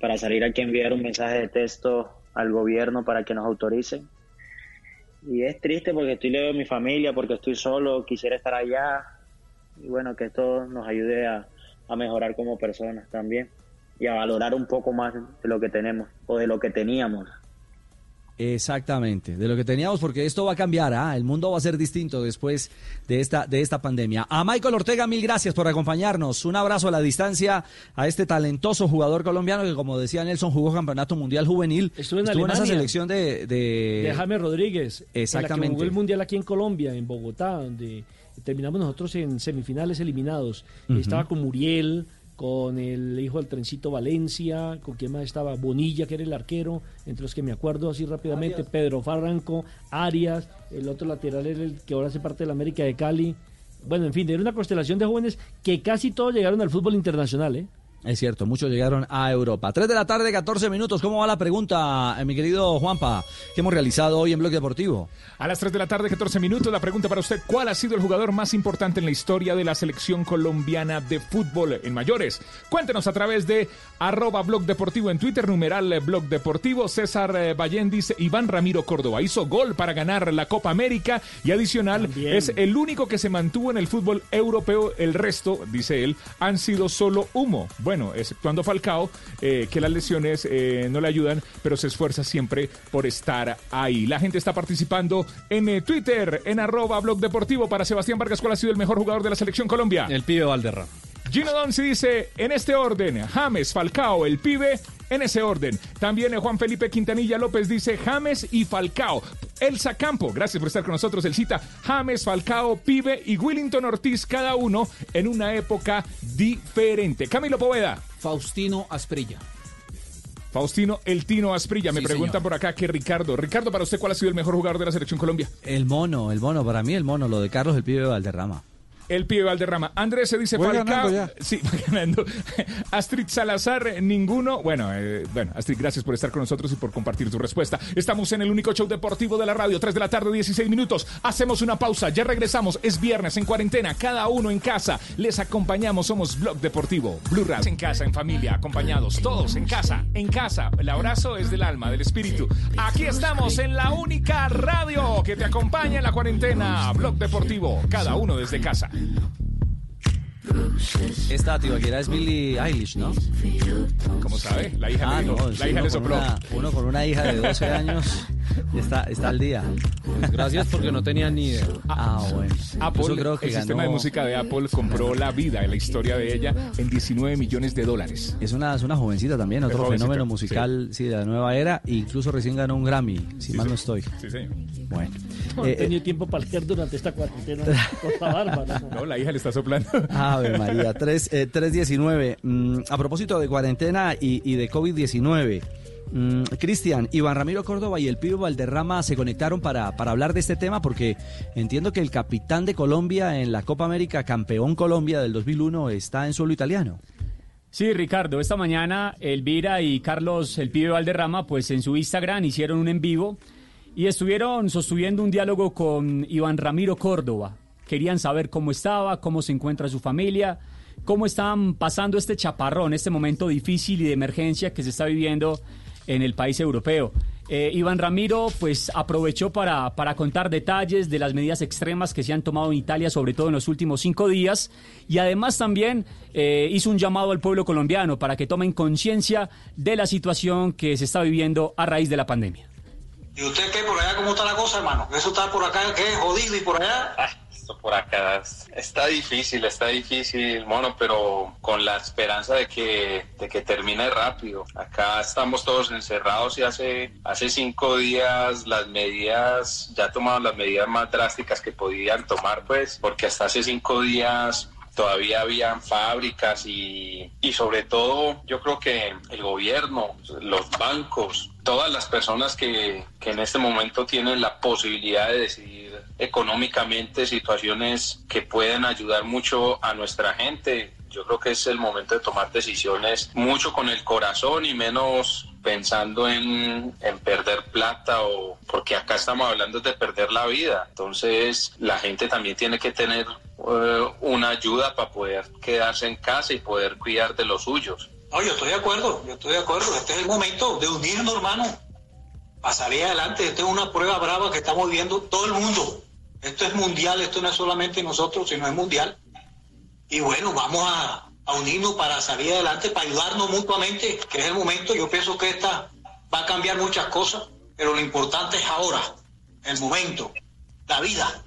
Para salir hay que enviar un mensaje de texto al gobierno para que nos autoricen. Y es triste porque estoy lejos de mi familia, porque estoy solo, quisiera estar allá. Y bueno, que esto nos ayude a, a mejorar como personas también y a valorar un poco más de lo que tenemos o de lo que teníamos. Exactamente, de lo que teníamos, porque esto va a cambiar, ¿ah? el mundo va a ser distinto después de esta, de esta pandemia. A Michael Ortega, mil gracias por acompañarnos. Un abrazo a la distancia a este talentoso jugador colombiano que, como decía Nelson, jugó campeonato mundial juvenil. Estuvo en esa Alemania. selección de, de... de Jaime Rodríguez. en la que Exactamente. jugó el Mundial aquí en Colombia, en Bogotá, donde terminamos nosotros en semifinales eliminados. Estaba con Muriel, con el hijo del trencito Valencia, con quien más estaba Bonilla, que era el arquero, entre los que me acuerdo así rápidamente, Pedro Farranco, Arias, el otro lateral era el que ahora hace parte de la América de Cali. Bueno, en fin, era una constelación de jóvenes que casi todos llegaron al fútbol internacional, ¿eh? Es cierto, muchos llegaron a Europa. 3 de la tarde, 14 minutos. ¿Cómo va la pregunta, eh, mi querido Juanpa, que hemos realizado hoy en Bloque Deportivo? A las 3 de la tarde, 14 minutos, la pregunta para usted, ¿cuál ha sido el jugador más importante en la historia de la selección colombiana de fútbol en mayores? Cuéntenos a través de arroba blog deportivo en Twitter, numeral blog deportivo. César eh, Ballén dice, Iván Ramiro Córdoba hizo gol para ganar la Copa América y adicional es el único que se mantuvo en el fútbol europeo. El resto, dice él, han sido solo humo. Bueno, exceptuando Falcao, eh, que las lesiones eh, no le ayudan, pero se esfuerza siempre por estar ahí. La gente está participando en eh, Twitter, en arroba blog deportivo. Para Sebastián Vargas, ¿cuál ha sido el mejor jugador de la selección Colombia? El pibe Valderrama. Gino Donzi dice, en este orden, James, Falcao, el pibe, en ese orden. También eh, Juan Felipe Quintanilla López dice, James y Falcao. Elsa Campo, gracias por estar con nosotros. El cita, James, Falcao, pibe y Willington Ortiz, cada uno en una época diferente. Camilo Poveda. Faustino Asprilla. Faustino El Tino Asprilla. Me Sí, preguntan señor. por acá que Ricardo. Ricardo, para usted, ¿cuál ha sido el mejor jugador de la selección Colombia? El mono, el mono, para mí el mono, lo de Carlos el pibe Valderrama. El pibe Valderrama. Andrés se dice Voy Falcao. Sí, ganando. [LAUGHS] Astrid Salazar, eh, ninguno. Bueno, eh, bueno, Astrid, gracias por estar con nosotros y por compartir tu respuesta. Estamos en el único show deportivo de la radio, 3 de la tarde, 16 minutos. Hacemos una pausa, ya regresamos. Es viernes en cuarentena, cada uno en casa. Les acompañamos, somos Blog Deportivo, Blue Radio. En casa, en familia, acompañados, todos en casa, en casa. El abrazo es del alma, del espíritu. Aquí estamos en la única radio que te acompaña en la cuarentena, Blog Deportivo, cada uno desde casa. coming up. Esta tibaquera es Billie Eilish, ¿no? ¿Cómo sabe? La hija Ah, le, no, la sí, hija uno le con sopló. una- uno con una hija de 12 años está, está al día. Pues gracias porque no tenía ni idea. Ah, bueno. Apple, Eso creo que el ganó- sistema de música de Apple compró la vida y la historia de ella en 19 millones de dólares. Es una, es una jovencita también, otro jovencita, fenómeno musical sí. de la nueva era. e incluso recién ganó un Grammy, si Sí, mal sí. no estoy. Sí, señor. Bueno. No Eh, he tenido tiempo para leer durante esta cuarentena. [LAUGHS] Cosa bárbara. No, la hija le está soplando. María, 3, eh, 319. Mm, a propósito de cuarentena y, y de COVID-19, mm, Cristian, Iván Ramiro Córdoba y el Pío Valderrama se conectaron para, para hablar de este tema porque entiendo que el capitán de Colombia en la Copa América, campeón Colombia del 2001, está en suelo italiano. Sí, Ricardo, esta mañana Elvira y Carlos El Pibe Valderrama, pues en su Instagram hicieron un en vivo y estuvieron sosteniendo un diálogo con Iván Ramiro Córdoba. Querían saber cómo estaba, cómo se encuentra su familia, cómo están pasando este chaparrón, este momento difícil y de emergencia que se está viviendo en el país europeo. Eh, Iván Ramiro pues aprovechó para, para contar detalles de las medidas extremas que se han tomado en Italia, sobre todo en los últimos cinco días, y además también eh, hizo un llamado al pueblo colombiano para que tomen conciencia de la situación que se está viviendo a raíz de la pandemia. ¿Y usted qué por allá cómo está la cosa, hermano? ¿Eso está por acá qué? ¿Jodido y por allá? Esto por acá es- está difícil, está difícil, mono, pero con la esperanza de que, de que termine rápido. Acá estamos todos encerrados y hace, hace cinco días las medidas, ya tomaron las medidas más drásticas que podían tomar, pues, porque hasta hace cinco días todavía habían fábricas y, y sobre todo yo creo que el gobierno, los bancos, todas las personas que, que en este momento tienen la posibilidad de decidir económicamente situaciones que pueden ayudar mucho a nuestra gente. Yo creo que es el momento de tomar decisiones mucho con el corazón y menos pensando en, en perder plata o porque acá estamos hablando de perder la vida. Entonces la gente también tiene que tener eh, una ayuda para poder quedarse en casa y poder cuidar de los suyos. No, yo estoy de acuerdo, yo estoy de acuerdo. Este es el momento de unirnos, hermano, para salir adelante. Esta es una prueba brava que estamos viviendo todo el mundo. Esto es mundial, esto no es solamente nosotros, sino es mundial. Y bueno, vamos a, a unirnos para salir adelante, para ayudarnos mutuamente, que es el momento. Yo pienso que esta va a cambiar muchas cosas, pero lo importante es ahora, el momento, la vida.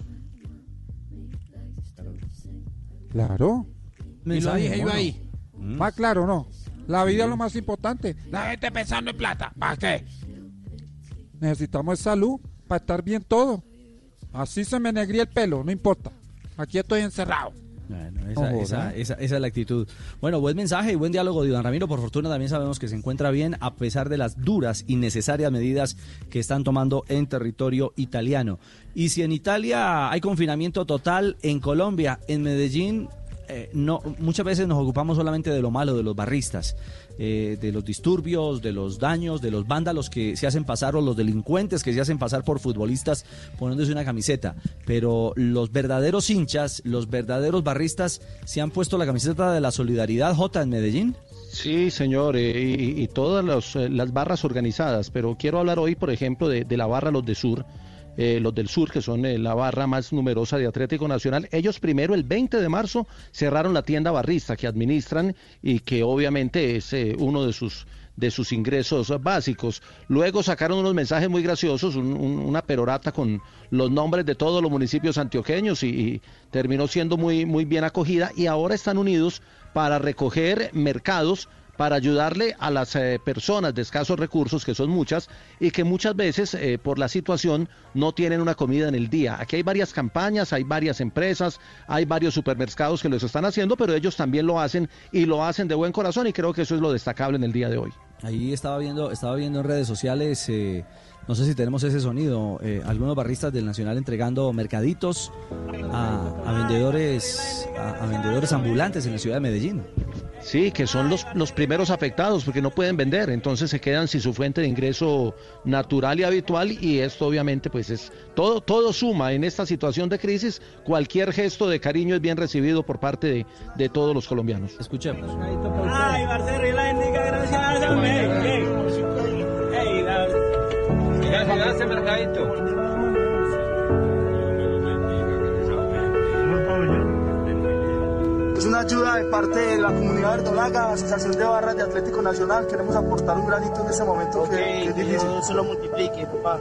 Claro. Y lo dije yo ahí. Más claro, ¿no? La vida es lo más importante. La gente pensando en plata. ¿Para qué? Necesitamos salud para estar bien todo. Así se me negría el pelo, no importa. Aquí estoy encerrado. Bueno, No esa, esa- esa- esa es la actitud. Bueno, buen mensaje y buen diálogo de Iván Ramiro. Por fortuna también sabemos que se encuentra bien a pesar de las duras y necesarias medidas que están tomando en territorio italiano. Y si en Italia hay confinamiento total, en Colombia, en Medellín, eh, no, muchas veces nos ocupamos solamente de lo malo, de los barristas, eh, de los disturbios, de los daños, de los vándalos que se hacen pasar o los delincuentes que se hacen pasar por futbolistas poniéndose una camiseta. Pero los verdaderos hinchas, los verdaderos barristas, se han puesto la camiseta de la solidaridad J en Medellín. Sí, señor, eh, y, todas eh, las barras organizadas, pero quiero hablar hoy, por ejemplo, de la barra Los de Sur, eh, los del Sur, que son eh, la barra más numerosa de Atlético Nacional. Ellos primero, el 20 de marzo, cerraron la tienda barrista que administran y que obviamente es eh, uno de sus de sus ingresos básicos. Luego sacaron unos mensajes muy graciosos, un- un- una perorata con los nombres de todos los municipios antioqueños y, y terminó siendo muy, muy bien acogida y ahora están unidos para recoger mercados para ayudarle a las eh, personas de escasos recursos, que son muchas, y que muchas veces eh, por la situación no tienen una comida en el día. Aquí hay varias campañas, hay varias empresas, hay varios supermercados que los están haciendo, pero ellos también lo hacen y lo hacen de buen corazón y creo que eso es lo destacable en el día de hoy. Ahí estaba viendo, estaba viendo en redes sociales eh, No sé si tenemos ese sonido. algunos barristas del Nacional entregando mercaditos a, vendedores a vendedores ambulantes en la ciudad de Medellín. Sí, que son los, los primeros afectados porque no pueden vender, entonces se quedan sin su fuente de ingreso natural y habitual y esto obviamente pues es todo todo suma en esta situación de crisis, cualquier gesto de cariño es bien recibido por parte de, de todos los colombianos. Escuchemos. Ay, Marcelo, y la indica, gracias. Es una ayuda de parte de la comunidad verdolaga, Asociación de Barras de Atlético Nacional. Queremos aportar un granito en este momento que, que es difícil. se lo multiplique, papá.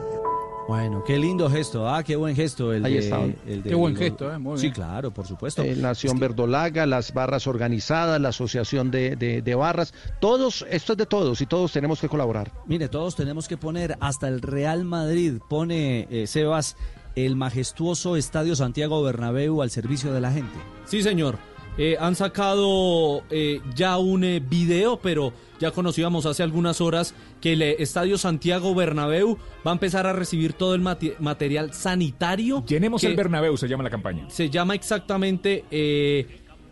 Bueno, qué lindo gesto, ah, qué buen gesto el Ahí de- está. el de- Qué buen gesto, eh, muy Sí, bien. claro, por supuesto. Eh, Nación Verdolaga, las barras organizadas, la asociación de, de- de barras, todos, esto es de todos y todos tenemos que colaborar. Mire, todos tenemos que poner, hasta el Real Madrid pone, eh, Sebas, el majestuoso Estadio Santiago Bernabéu al servicio de la gente. Sí, señor. Eh, han sacado eh, ya un eh, video, pero ya conocíamos hace algunas horas que el Estadio Santiago Bernabéu va a empezar a recibir todo el material sanitario. Llenemos el Bernabéu, se llama la campaña. Se llama exactamente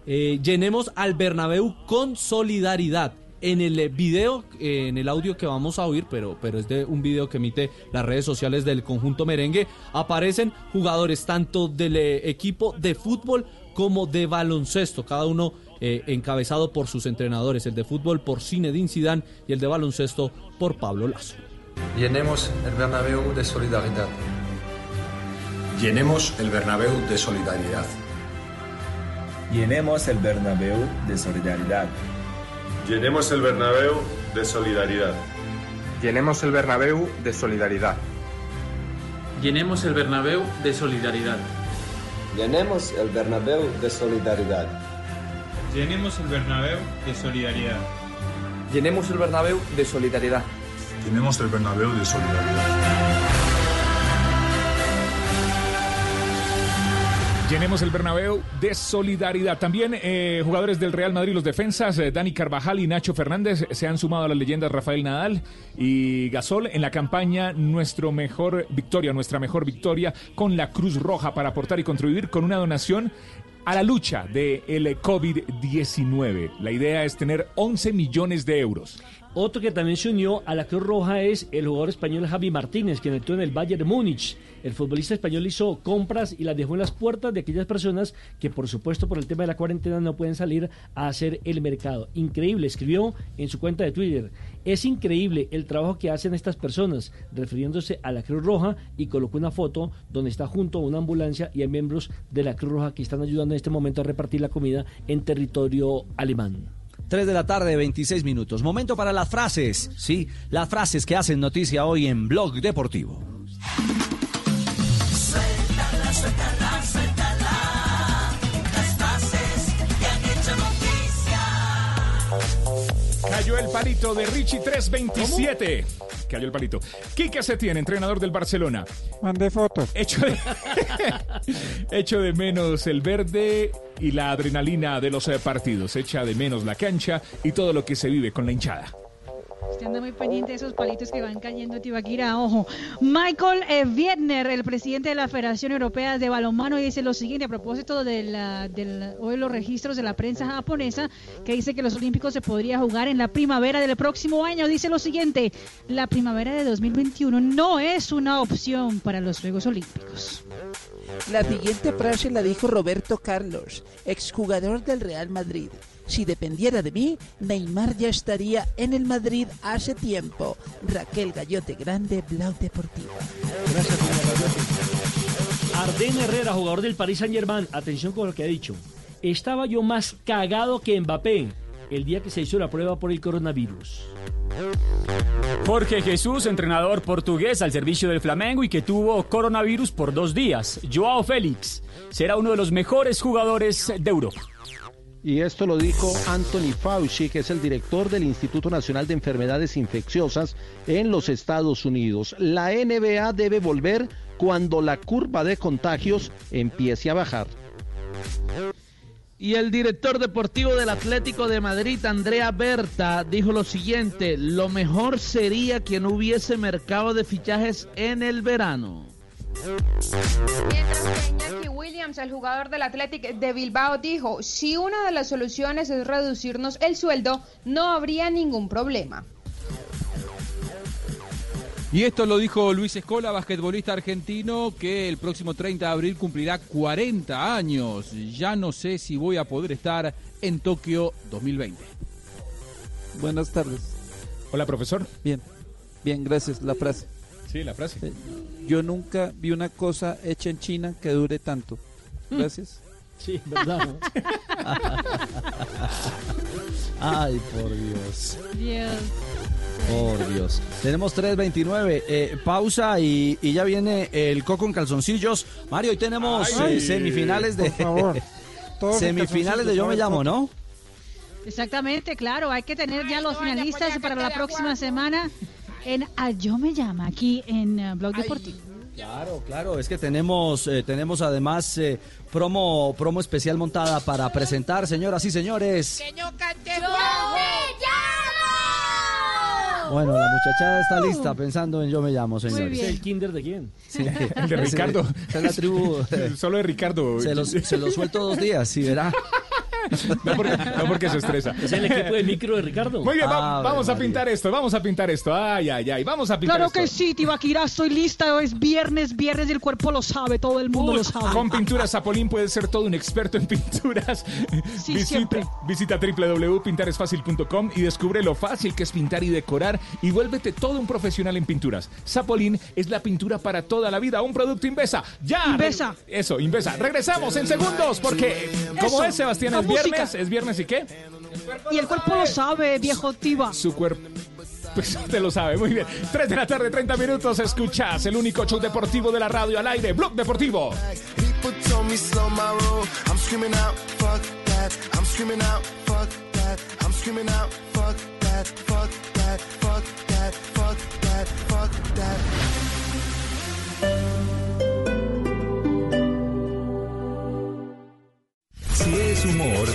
Llenemos al Bernabéu con solidaridad. En el video, en el audio que vamos a oír, pero, pero es de un video que emite las redes sociales del conjunto merengue, aparecen jugadores tanto del equipo de fútbol como de baloncesto, cada uno eh, encabezado por sus entrenadores, el de fútbol por Zinedine Zidane y el de baloncesto por Pablo Lazo. Llenemos el Bernabéu de solidaridad. Llenemos el Bernabéu de solidaridad. Llenemos el Bernabéu de solidaridad. Llenemos el Bernabéu de solidaridad. Llenemos el Bernabéu de solidaridad. Llenemos el Bernabéu de solidaridad. Llenemos el Bernabéu de solidaridad. Llenemos el Bernabéu de solidaridad. Llenemos el Bernabéu de solidaridad. Llenemos el Bernabéu de solidaridad. Llenemos el Bernabéu de solidaridad. También eh, jugadores del Real Madrid, los defensas, eh, Dani Carvajal y Nacho Fernández, se han sumado a las leyendas Rafael Nadal y Gasol en la campaña Nuestro Mejor Victoria, nuestra mejor victoria con la Cruz Roja para aportar y contribuir con una donación a la lucha del COVID-19. La idea es tener 11 millones de euros. Otro que también se unió a la Cruz Roja es el jugador español Javi Martínez, quien entró en el Bayern Múnich. El futbolista español hizo compras y las dejó en las puertas de aquellas personas que, por supuesto, por el tema de la cuarentena no pueden salir a hacer el mercado. Increíble, escribió en su cuenta de Twitter. Es increíble el trabajo que hacen estas personas, refiriéndose a la Cruz Roja, y colocó una foto donde está junto a una ambulancia y hay miembros de la Cruz Roja que están ayudando en este momento a repartir la comida en territorio alemán. 3 de la tarde, 26 minutos. Momento para las frases. Sí, las frases que hacen noticia hoy en Blog Deportivo. Suéltala, suéltala, suéltala. Las frases que han hecho noticia. Cayó el palito de Richie 327. Cayó el palito. Quique Setién, entrenador del Barcelona. Mandé foto. Hecho de, [LAUGHS] Echo de menos el verde y la adrenalina de los eh, partidos. Echa de menos la cancha y todo lo que se vive con la hinchada. Usted anda muy pendiente de esos palitos que van cayendo, Tibaquira. Ojo. Michael eh, Wiedner, el presidente de la Federación Europea de Balonmano, dice lo siguiente a propósito de, la, hoy los registros de la prensa japonesa, que dice que los Olímpicos se podría jugar en la primavera del próximo año. Dice lo siguiente: la primavera de 2021 no es una opción para los Juegos Olímpicos. La siguiente frase la dijo Roberto Carlos, exjugador del Real Madrid. Si dependiera de mí, Neymar ya estaría en el Madrid hace tiempo. Raquel Gallote Grande, Blau Deportivo. Arden Herrera, jugador del Paris Saint Germain, atención con lo que ha dicho. Estaba yo más cagado que Mbappé el día que se hizo la prueba por el coronavirus. Jorge Jesús, entrenador portugués al servicio del Flamengo y que tuvo coronavirus por dos días. Joao Félix será uno de los mejores jugadores de Europa. Y esto lo dijo Anthony Fauci, que es el director del Instituto Nacional de Enfermedades Infecciosas en los Estados Unidos. La NBA debe volver cuando la curva de contagios empiece a bajar. Y el director deportivo del Atlético de Madrid, Andrea Berta, dijo lo siguiente, lo mejor sería que no hubiese mercado de fichajes en el verano. Mientras que Iñaki Williams, el jugador del Athletic de Bilbao, dijo, si una de las soluciones es reducirnos el sueldo, no habría ningún problema. Y esto lo dijo Luis Escola, basquetbolista argentino, que el próximo 30 de abril cumplirá 40 años. Ya no sé si voy a poder estar en Tokio 2020. Buenas tardes. Hola, profesor. Bien, bien, gracias. La frase. Sí, la frase. Eh, Yo nunca vi una cosa hecha en China que dure tanto. Gracias. Sí, verdad. ¿no? [LAUGHS] Ay, por Dios. Dios. Por Dios. Tenemos 3.29. Eh, pausa y, y ya viene el coco en calzoncillos. Mario, hoy tenemos Ay, eh, semifinales de. por favor. [LAUGHS] Semifinales de Yo Me Llamo, ¿no? Exactamente, claro, hay que tener ya los finalistas para la próxima semana en A Yo Me Llama, aquí en eh, Blog Deportivo. Claro, claro, es que tenemos, eh, tenemos además eh, promo, promo especial montada para presentar, señoras y señores. Bueno, la muchachada está lista pensando en Yo Me Llamo, señores. ¿Es el kinder de quién? Sí. [LAUGHS] [LAUGHS] El de Ricardo. Esa es la tribu. [LAUGHS] Solo de Ricardo. Se los, se los suelto dos días, sí, verá. No porque, no porque se estresa. Es el equipo de micro de Ricardo. Muy bien, va- Ah, vamos a pintar esto, vamos a pintar esto. Ay, ay, ay, vamos a pintar Claro esto. que sí, Tibaquira, estoy lista. Es viernes, viernes y el cuerpo lo sabe, todo el mundo Uy, lo sabe. Con Pinturas Zapolín puedes ser todo un experto en pinturas. Sí, visita, siempre. visita www.pintaresfacil.com y descubre lo fácil que es pintar y decorar y vuélvete todo un profesional en pinturas. Zapolín es la pintura para toda la vida, un producto Invesa. Ya. Invesa. Eso, Invesa. Regresamos en segundos porque ¿cómo Eso, es Sebastián? la Es viernes, música. es viernes y qué? Y el cuerpo lo sabe, viejo Tiba. Su cuerpo. Pues [LAUGHS] te lo sabe, muy bien. 3 de la tarde, 30 minutos. Escuchas el único show deportivo de la radio al aire, Blog Deportivo. Si es humor,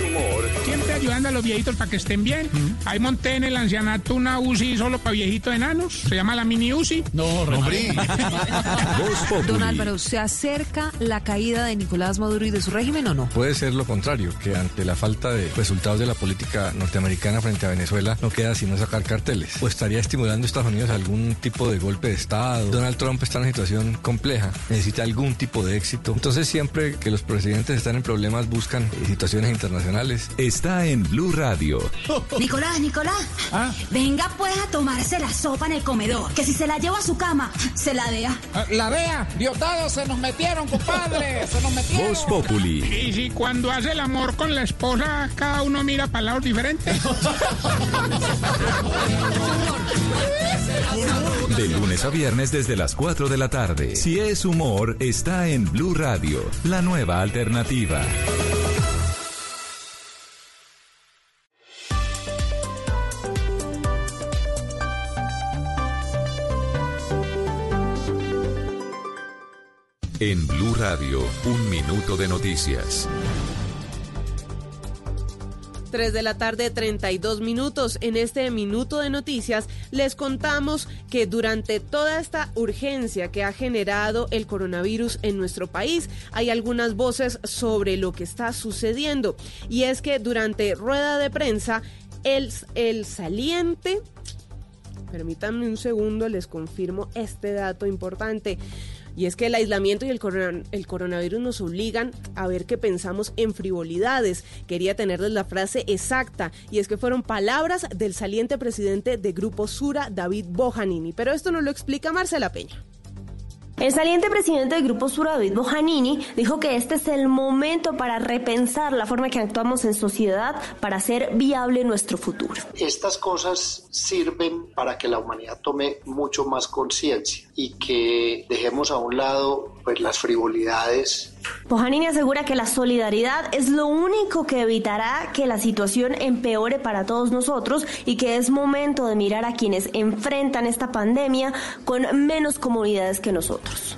Siempre ayudando a los viejitos para que estén bien. Ahí monté en el ancianato una UCI solo para viejitos enanos. Se llama la mini UCI. No, hombre. [LAUGHS] Don Álvaro, ¿se acerca la caída de Nicolás Maduro y de su régimen o no? Puede ser lo contrario, que ante la falta de resultados de la política norteamericana frente a Venezuela no queda sino sacar carteles. O estaría estimulando Estados Unidos algún tipo de golpe de Estado. Donald Trump está en una situación compleja, necesita algún tipo de éxito. Entonces siempre que los presidentes están en problemas buscan situaciones internacionales. Está en Blue Radio. Nicolás, Nicolás, venga pues a tomarse la sopa en el comedor, que si se la lleva a su cama, se la dea. La vea, Diosdado, se nos metieron, compadre, se nos metieron. Voz Populi. Y si cuando hace el amor con la esposa, cada uno mira para lados diferentes. De lunes a viernes desde las 4 de la tarde. Si es humor, está en Blue Radio, la nueva alternativa. En Blue Radio, un minuto de noticias. 3 de la tarde, 32 minutos. En este minuto de noticias les contamos que durante toda esta urgencia que ha generado el coronavirus en nuestro país, hay algunas voces sobre lo que está sucediendo. Y es que durante rueda de prensa, el, el saliente... Permítanme un segundo, les confirmo este dato importante. Y es que el aislamiento y el, corona- el coronavirus nos obligan a ver que pensamos en frivolidades. Quería tenerles la frase exacta, y es que fueron palabras del saliente presidente de Grupo Sura, David Bojanini. Pero esto nos lo explica Marcela Peña. El saliente presidente del Grupo Sur, David Bojanini, dijo que este es el momento para repensar la forma que actuamos en sociedad para hacer viable nuestro futuro. Estas cosas sirven para que la humanidad tome mucho más conciencia y que dejemos a un lado pues, las frivolidades. Bojanini asegura que la solidaridad es lo único que evitará que la situación empeore para todos nosotros y que es momento de mirar a quienes enfrentan esta pandemia con menos comodidades que nosotros.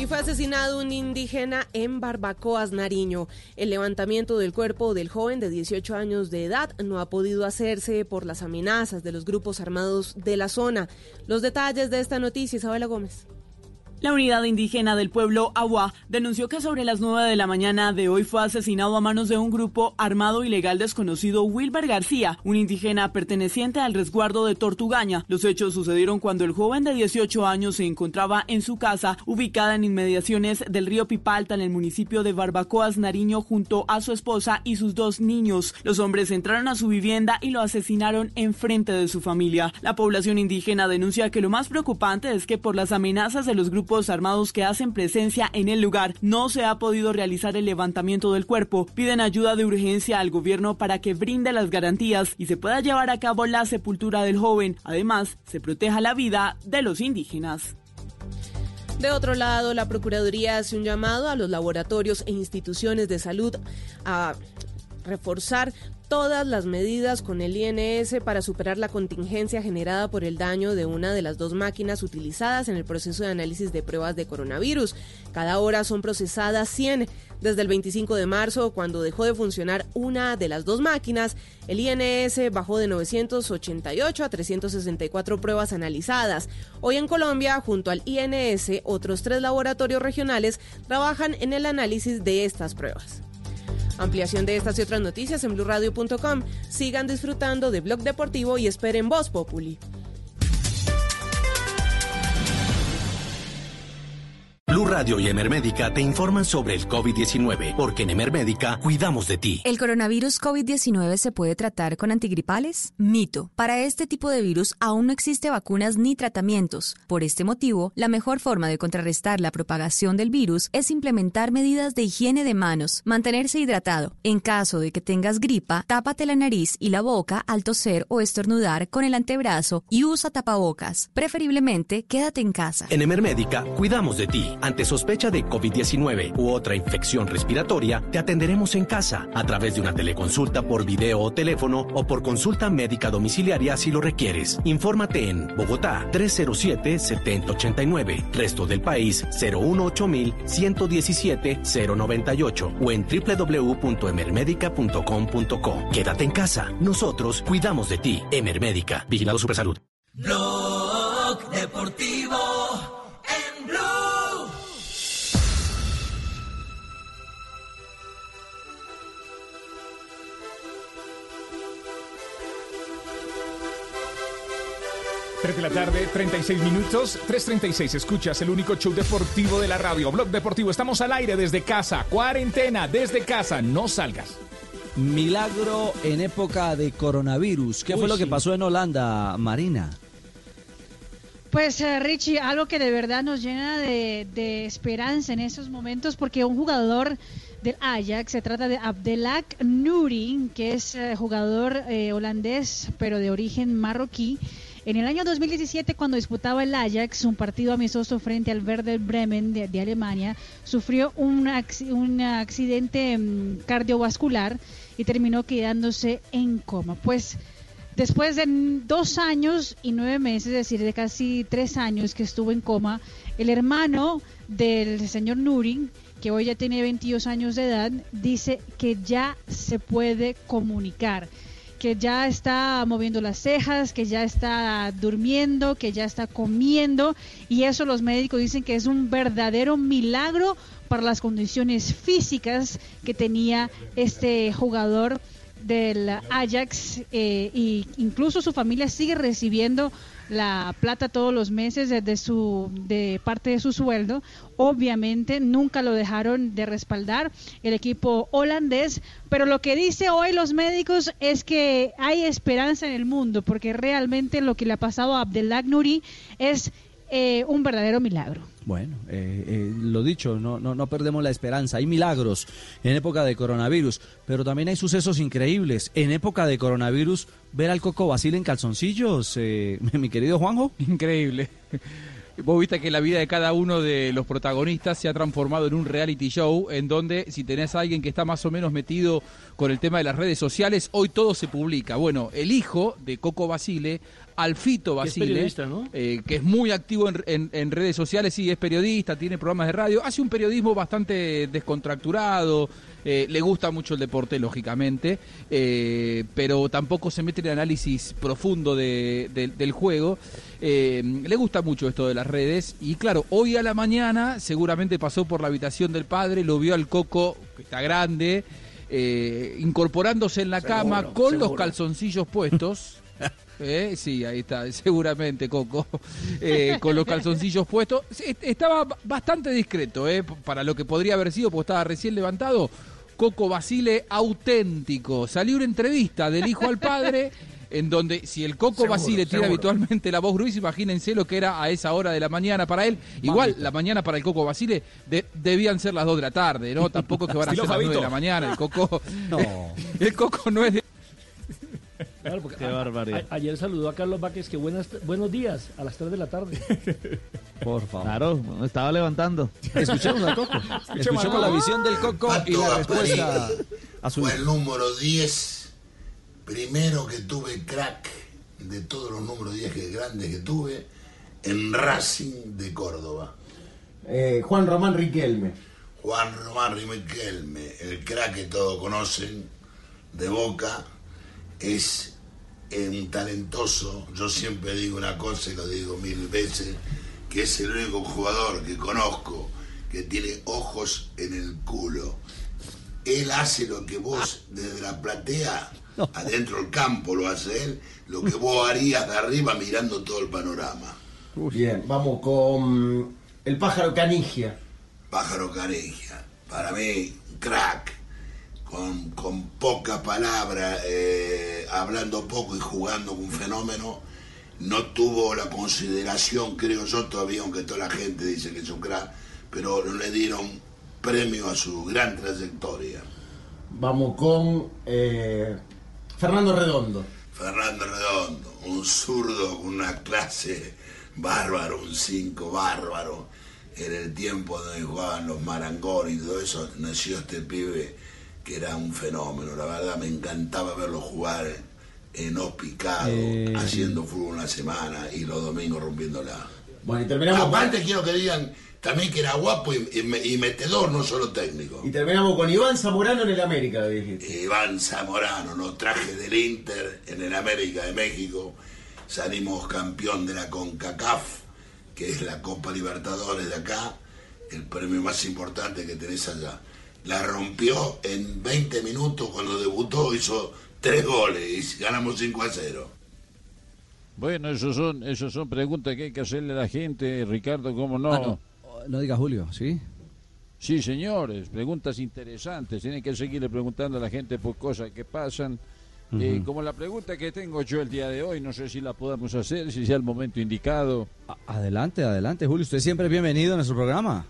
Y fue asesinado un indígena en Barbacoas, Nariño. El levantamiento del cuerpo del joven de 18 años de edad no ha podido hacerse por las amenazas de los grupos armados de la zona. Los detalles de esta noticia, Isabela Gómez. La unidad indígena del pueblo Agua denunció que sobre las 9 de la mañana de hoy fue asesinado a manos de un grupo armado ilegal desconocido Wilber García, un indígena perteneciente al resguardo de Tortugaña. Los hechos sucedieron cuando el joven de 18 años se encontraba en su casa, ubicada en inmediaciones del río Pipalta en el municipio de Barbacoas, Nariño, junto a su esposa y sus dos niños. Los hombres entraron a su vivienda y lo asesinaron en frente de su familia. La población indígena denuncia que lo más preocupante es que por las amenazas de los grupos armados que hacen presencia en el lugar no se ha podido realizar el levantamiento del cuerpo. Piden ayuda de urgencia al gobierno para que brinde las garantías y se pueda llevar a cabo la sepultura del joven. Además, se proteja la vida de los indígenas. De otro lado, la Procuraduría hace un llamado a los laboratorios e instituciones de salud a reforzar todas las medidas con el INS para superar la contingencia generada por el daño de una de las dos máquinas utilizadas en el proceso de análisis de pruebas de coronavirus. Cada hora son procesadas 100. Desde el 25 de marzo, cuando dejó de funcionar una de las dos máquinas, el INS bajó de 988 a 364 pruebas analizadas. Hoy en Colombia, junto al INS, otros tres laboratorios regionales trabajan en el análisis de estas pruebas. Ampliación de estas y otras noticias en blurradio.com. Sigan disfrutando de Blog Deportivo y esperen Voz Populi. Blue Radio y Emermédica te informan sobre el COVID-19, porque en Emermédica cuidamos de ti. ¿El coronavirus COVID-19 se puede tratar con antigripales? Mito. Para este tipo de virus aún no existe vacunas ni tratamientos. Por este motivo, la mejor forma de contrarrestar la propagación del virus es implementar medidas de higiene de manos, mantenerse hidratado. En caso de que tengas gripa, tápate la nariz y la boca al toser o estornudar con el antebrazo y usa tapabocas. Preferiblemente, quédate en casa. En Emermédica cuidamos de ti. Ante sospecha de COVID-19 u otra infección respiratoria, te atenderemos en casa a través de una teleconsulta por video o teléfono o por consulta médica domiciliaria si lo requieres. Infórmate en Bogotá 307-7089, resto del país 018-117-098 o en www.emermedica.com.co. Quédate en casa, nosotros cuidamos de ti. Emermédica, Vigilado Supersalud. 3 de la tarde, 36 minutos, 3.36. Escuchas el único show deportivo de la radio, Blog Deportivo. Estamos al aire desde casa, cuarentena desde casa, no salgas. Milagro en época de coronavirus. ¿Qué Uy, fue lo sí. que pasó en Holanda, Marina? Pues eh, Richie, algo que de verdad nos llena de, de esperanza en esos momentos, porque un jugador del Ajax. Se trata de Abdelak Nuri, que es eh, jugador eh, holandés, pero de origen marroquí. En el año 2017, cuando disputaba el Ajax un partido amistoso frente al Werder Bremen de, Alemania, sufrió un, un accidente mm, cardiovascular y terminó quedándose en coma. Pues Después de dos años y nueve meses, es decir, de casi tres años que estuvo en coma, el hermano del señor Nuri, que hoy ya tiene 22 años de edad, dice que ya se puede comunicar, que ya está moviendo las cejas, que ya está durmiendo, que ya está comiendo, y eso los médicos dicen que es un verdadero milagro para las condiciones físicas que tenía este jugador del Ajax eh, y incluso su familia sigue recibiendo la plata todos los meses de, de su de parte de su sueldo. Obviamente nunca lo dejaron de respaldar el equipo holandés pero lo que dice hoy los médicos es que hay esperanza en el mundo porque realmente lo que le ha pasado a Abdelak Nouri es eh, un verdadero milagro Bueno, eh, eh, lo dicho, no, no, no perdemos la esperanza. Hay milagros en época de coronavirus, pero también hay sucesos increíbles. En época de coronavirus, ver al Coco Basile en calzoncillos, eh, [LAUGHS] mi querido Juanjo. Increíble. [LAUGHS] Vos viste que la vida de cada uno de los protagonistas se ha transformado en un reality show en donde si tenés a alguien que está más o menos metido con el tema de las redes sociales, hoy todo se publica. Bueno, el hijo de Coco Basile Alfito Que es Basile, eh, que es muy activo en, en- en redes sociales, sí, es periodista, tiene programas de radio, hace un periodismo bastante descontracturado, eh, le gusta mucho el deporte, lógicamente, eh, pero tampoco se mete en el análisis profundo de- de- del juego. Eh, le gusta mucho esto de las redes y claro, hoy a la mañana seguramente pasó por la habitación del padre, lo vio al Coco, que está grande, eh, incorporándose en la Seguro, cama con los calzoncillos puestos. [LAUGHS] Eh, sí, ahí está, [LAUGHS] seguramente Coco, eh, con los calzoncillos puestos. Estaba bastante discreto, eh, para lo que podría haber sido, porque estaba recién levantado. Coco Basile auténtico. Salió una entrevista del hijo al padre, en donde si el Coco Seguro, Basile tiene habitualmente la voz gruesa, imagínense lo que era a esa hora de la mañana para él. Igual, la mañana para el Coco Basile de- debían ser las 2 de la tarde, ¿no? Tampoco que van a [LAUGHS] ser las 9 de la mañana. El Coco, [LAUGHS] No. el Coco no es de Claro, porque Qué a- barbaridad. a- ayer saludó a Carlos Vázquez que buenas, buenos días a las 3 de la tarde. [LAUGHS] Por favor. Claro, me estaba levantando. Escuchemos al Coco. [LAUGHS] Escuchemos la visión del Coco y la respuesta a su Fue el número 10, primero que tuve crack de todos los números 10 que, grandes que tuve en Racing de Córdoba. Eh, Juan Román Riquelme. Juan Román Riquelme, el crack que todos conocen de Boca, es un talentoso, yo siempre digo una cosa y lo digo mil veces, que es el único jugador que conozco que tiene ojos en el culo. Él hace lo que vos desde la platea, adentro del campo lo hace él, lo que vos harías de arriba mirando todo el panorama. Bien, vamos con el pájaro canigia. Pájaro Caregia, para mí, crack, con, con poca palabra, eh, hablando poco y jugando un fenómeno, no tuvo la consideración, creo yo todavía, aunque toda la gente dice que es un crack, pero no le dieron premio a su gran trayectoria. Vamos con eh, Fernando Redondo. Fernando Redondo, un zurdo con una clase bárbaro, un 5 bárbaro. En el tiempo donde jugaban los marangones y todo eso, nació este pibe que era un fenómeno. La verdad me encantaba verlo jugar en os picado, Eh. haciendo fútbol una semana y los domingos rompiéndola. Bueno, y terminamos, Aparte quiero que digan también que era guapo y, y y metedor, no solo técnico. y terminamos con Iván Zamorano en el América, dijiste. Iván Zamorano, nos traje del Inter en el América de México, salimos campeón de la CONCACAF, que es la Copa Libertadores de acá, el premio más importante que tenés allá. La rompió en 20 minutos cuando debutó, hizo tres goles y ganamos 5 a 0. Bueno, eso son, eso son preguntas que hay que hacerle a la gente, Ricardo, ¿cómo no? Ah, no. No diga Julio, ¿sí? Sí, señores, preguntas interesantes. Tienen que seguirle preguntando a la gente por cosas que pasan. Eh, Ujú. como la pregunta que tengo yo el día de hoy, no sé si la podamos hacer, si sea el momento indicado. Adelante, adelante, Julio. Usted siempre es bienvenido en nuestro programa.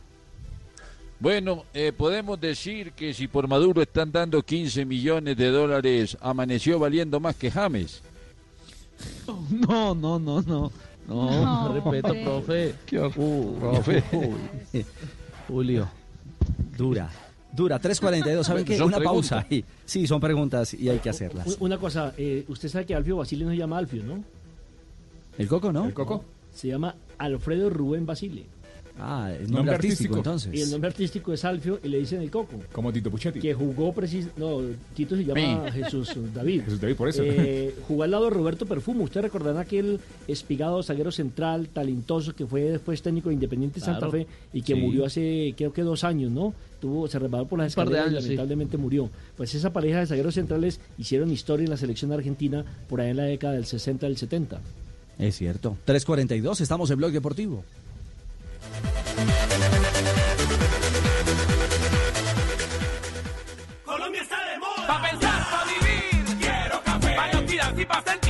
Bueno, eh, podemos decir que si por Maduro están dando 15 millones de dólares, amaneció valiendo más que James. [LAUGHS] No, no, no, no. No, No, respeto, profe. Uh, profe. Julio, dura, dura. 3.42, ¿saben qué? Una preguntas. pausa. Sí, son preguntas y hay que hacerlas. Una cosa, eh, usted sabe que Alfio Basile no se llama Alfio, ¿no? ¿El Coco, no? ¿El Coco? Se llama Alfredo Rubén Basile. Ah, el nombre, artístico, entonces. Y el nombre artístico es Alfio y le dicen el Coco. Como Tito Puchetti. Que jugó precis No, Tito se llama. [LAUGHS] Jesús David. Jesús David, por eso. Eh, [LAUGHS] jugó al lado de Roberto Perfumo. Usted recordará aquel espigado zaguero central, talentoso, que fue después técnico de Independiente Santa. Fe y que Sí. murió hace, creo que dos años, ¿no? Tuvo, se resbaló por las escaleras y sí. lamentablemente murió. Pues esa pareja de zagueros centrales hicieron historia en la selección argentina por ahí en la década del 60 del 70. Es cierto. 3.42, estamos en Blog Deportivo. Colombia está de moda. Pa' pensar, pa' vivir. Quiero café. Pa' y pa' sentir.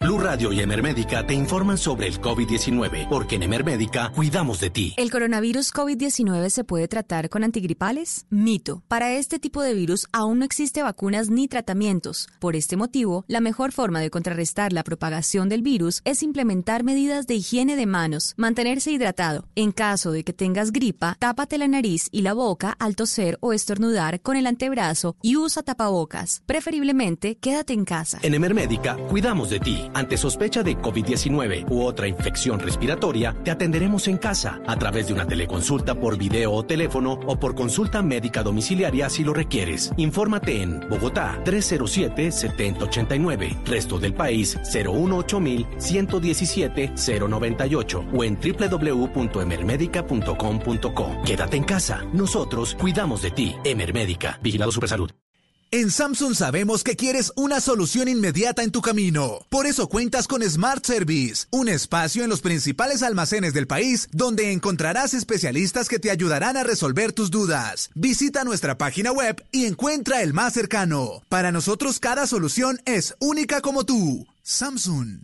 Blue Radio y Emermédica te informan sobre el COVID-19, porque en Emermédica cuidamos de ti. ¿El coronavirus COVID-19 se puede tratar con antigripales? Mito. Para este tipo de virus aún no existe vacunas ni tratamientos. Por este motivo, la mejor forma de contrarrestar la propagación del virus es implementar medidas de higiene de manos, mantenerse hidratado. En caso de que tengas gripa, tápate la nariz y la boca al toser o estornudar con el antebrazo y usa tapabocas. Preferiblemente, quédate en casa. En Emermédica cuidamos de ti. Ante sospecha de COVID-19 u otra infección respiratoria, te atenderemos en casa a través de una teleconsulta por video o teléfono o por consulta médica domiciliaria si lo requieres. Infórmate en Bogotá 307-7089, resto del país 018-117-098 o en www.emermedica.com.co. Quédate en casa. Nosotros cuidamos de ti. Emermédica. Vigilado Supersalud. En Samsung sabemos que quieres una solución inmediata en tu camino. Por eso cuentas con Smart Service, un espacio en los principales almacenes del país donde encontrarás especialistas que te ayudarán a resolver tus dudas. Visita nuestra página web y encuentra el más cercano. Para nosotros cada solución es única como tú. Samsung.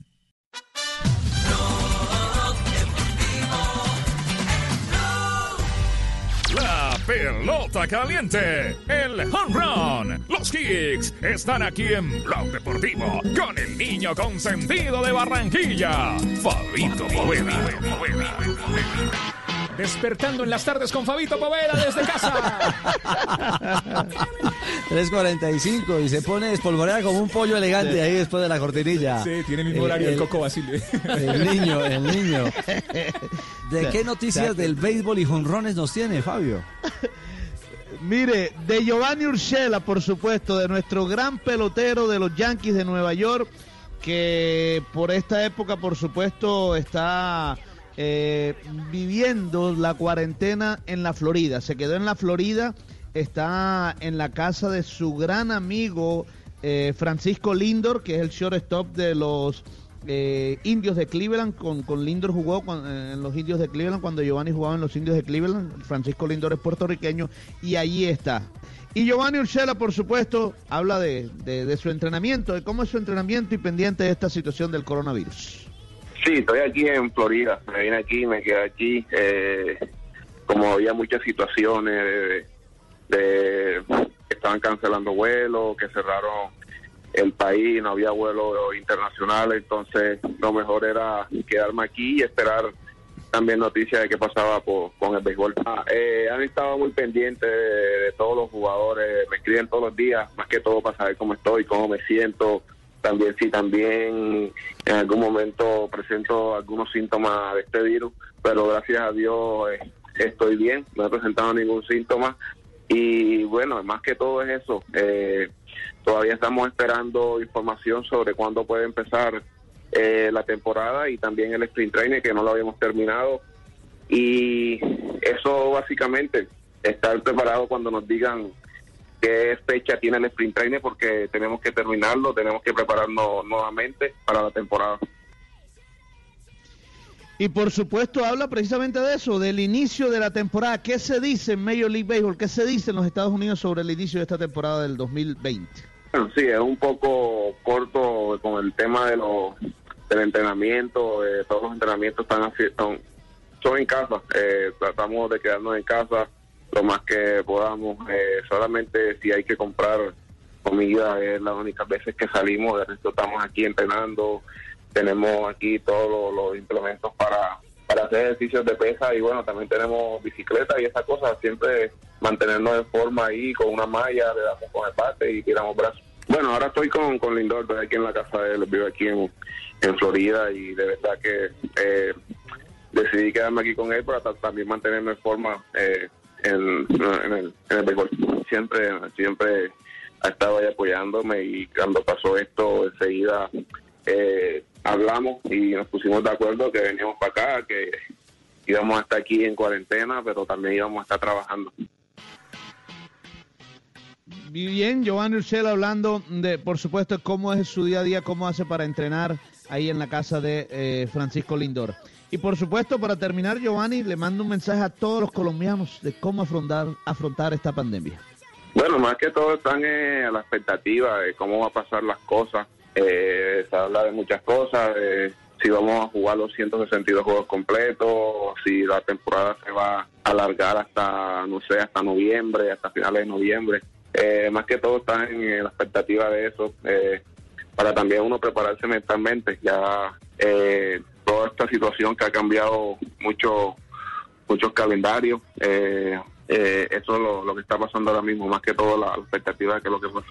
Pelota caliente, el home run, los kicks están aquí en Blog Deportivo con el niño consentido de Barranquilla, Fabito Poveda. Despertando en las tardes con Fabito Poveda desde casa. [LAUGHS] 3.45 y se pone espolvorear como un pollo elegante ahí después de la cortinilla. Sí, tiene el mismo horario el Coco Basile. El niño, el niño. ¿De qué noticias del béisbol y jonrones nos tiene, Fabio? [LAUGHS] Mire, de Giovanni Urshela, por supuesto, de nuestro gran pelotero de los Yankees de Nueva York, que por esta época, por supuesto, está eh, viviendo la cuarentena en la Florida. Se quedó en la Florida, está en la casa de su gran amigo eh, Francisco Lindor, que es el shortstop de los eh, indios de Cleveland. Con, con Lindor jugó con- eh, en los indios de Cleveland cuando Giovanni jugaba en los indios de Cleveland. Francisco Lindor es puertorriqueño y allí está. Y Giovanni Urshela, por supuesto, habla de, de- de su entrenamiento, de cómo es su entrenamiento y pendiente de esta situación del coronavirus. Sí, estoy aquí en Florida. Me vine aquí, me quedé aquí. eh, como había muchas situaciones de, de- que estaban cancelando vuelos, que cerraron el país, no había vuelos internacionales, entonces lo mejor era quedarme aquí y esperar también noticias de qué pasaba con el béisbol. Ah, eh, han estado muy pendientes de todos los jugadores, me escriben todos los días, más que todo para saber cómo estoy, cómo me siento, también si también en algún momento presento algunos síntomas de este virus, pero gracias a Dios eh, estoy bien, no he presentado ningún síntoma y bueno, más que todo es eso. eh, todavía estamos esperando información sobre cuándo puede empezar eh, la temporada y también el sprint training que no lo habíamos terminado y eso básicamente estar preparado cuando nos digan qué fecha tiene el sprint training porque tenemos que terminarlo, tenemos que prepararnos nuevamente para la temporada. Y por supuesto habla precisamente de eso, del inicio de la temporada. ¿Qué se dice en Major League Baseball? ¿Qué se dice en los Estados Unidos sobre el inicio de esta temporada del 2020? Bueno, sí, es un poco corto con el tema de los del entrenamiento. eh, todos los entrenamientos están son, son en casa. eh, tratamos de quedarnos en casa lo más que podamos. eh, solamente si hay que comprar comida es las únicas veces que salimos. De resto estamos aquí entrenando. Tenemos aquí todos los, los implementos para para hacer ejercicios de pesa y bueno, también tenemos bicicleta y esas cosas, siempre mantenernos en forma ahí con una malla, le damos con el bate y tiramos brazos. Bueno, ahora estoy con, con Lindor, estoy aquí en la casa de él, vivo aquí en, en Florida y de verdad que eh, decidí quedarme aquí con él para ta- también mantenerme en forma eh, en, el, en el béisbol. Siempre, siempre ha estado ahí apoyándome y cuando pasó esto enseguida eh, hablamos y nos pusimos de acuerdo que veníamos para acá, que íbamos a estar aquí en cuarentena, pero también íbamos a estar trabajando. Bien, Giovanni Urshela hablando de, por supuesto, cómo es su día a día, cómo hace para entrenar ahí en la casa de eh, Francisco Lindor. Y por supuesto, para terminar, Giovanni, le mando un mensaje a todos los colombianos de cómo afrontar, afrontar esta pandemia. Bueno, más que todo están eh, a la expectativa de cómo va a pasar las cosas. Eh, se habla de muchas cosas, de si vamos a jugar los 162 juegos completos, si la temporada se va a alargar hasta, no sé, hasta noviembre, hasta finales de noviembre. Eh, más que todo están en la expectativa de eso, eh, para también uno prepararse mentalmente. Ya eh, toda esta situación que ha cambiado mucho, muchos calendarios, eh, eh, eso es lo, que está pasando ahora mismo, más que todo la, expectativa que lo que pasa.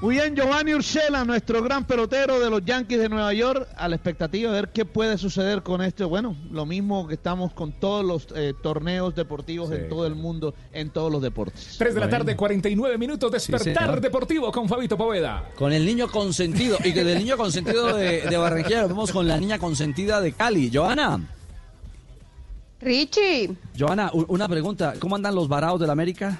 Muy bien, Giovanni Urshela, nuestro gran pelotero de los Yankees de Nueva York, a la expectativa de ver qué puede suceder con esto. Bueno, lo mismo que estamos con todos los eh, torneos deportivos en todo el mundo, en todos los deportes. 3 de la tarde, 49 minutos, despertar deportivo con Fabito Poveda. Con el niño consentido. Y que del niño consentido de, de Barranquilla nos vemos con la niña consentida de Cali. Joana. Richie. Joana, una pregunta. ¿Cómo andan los varados del América?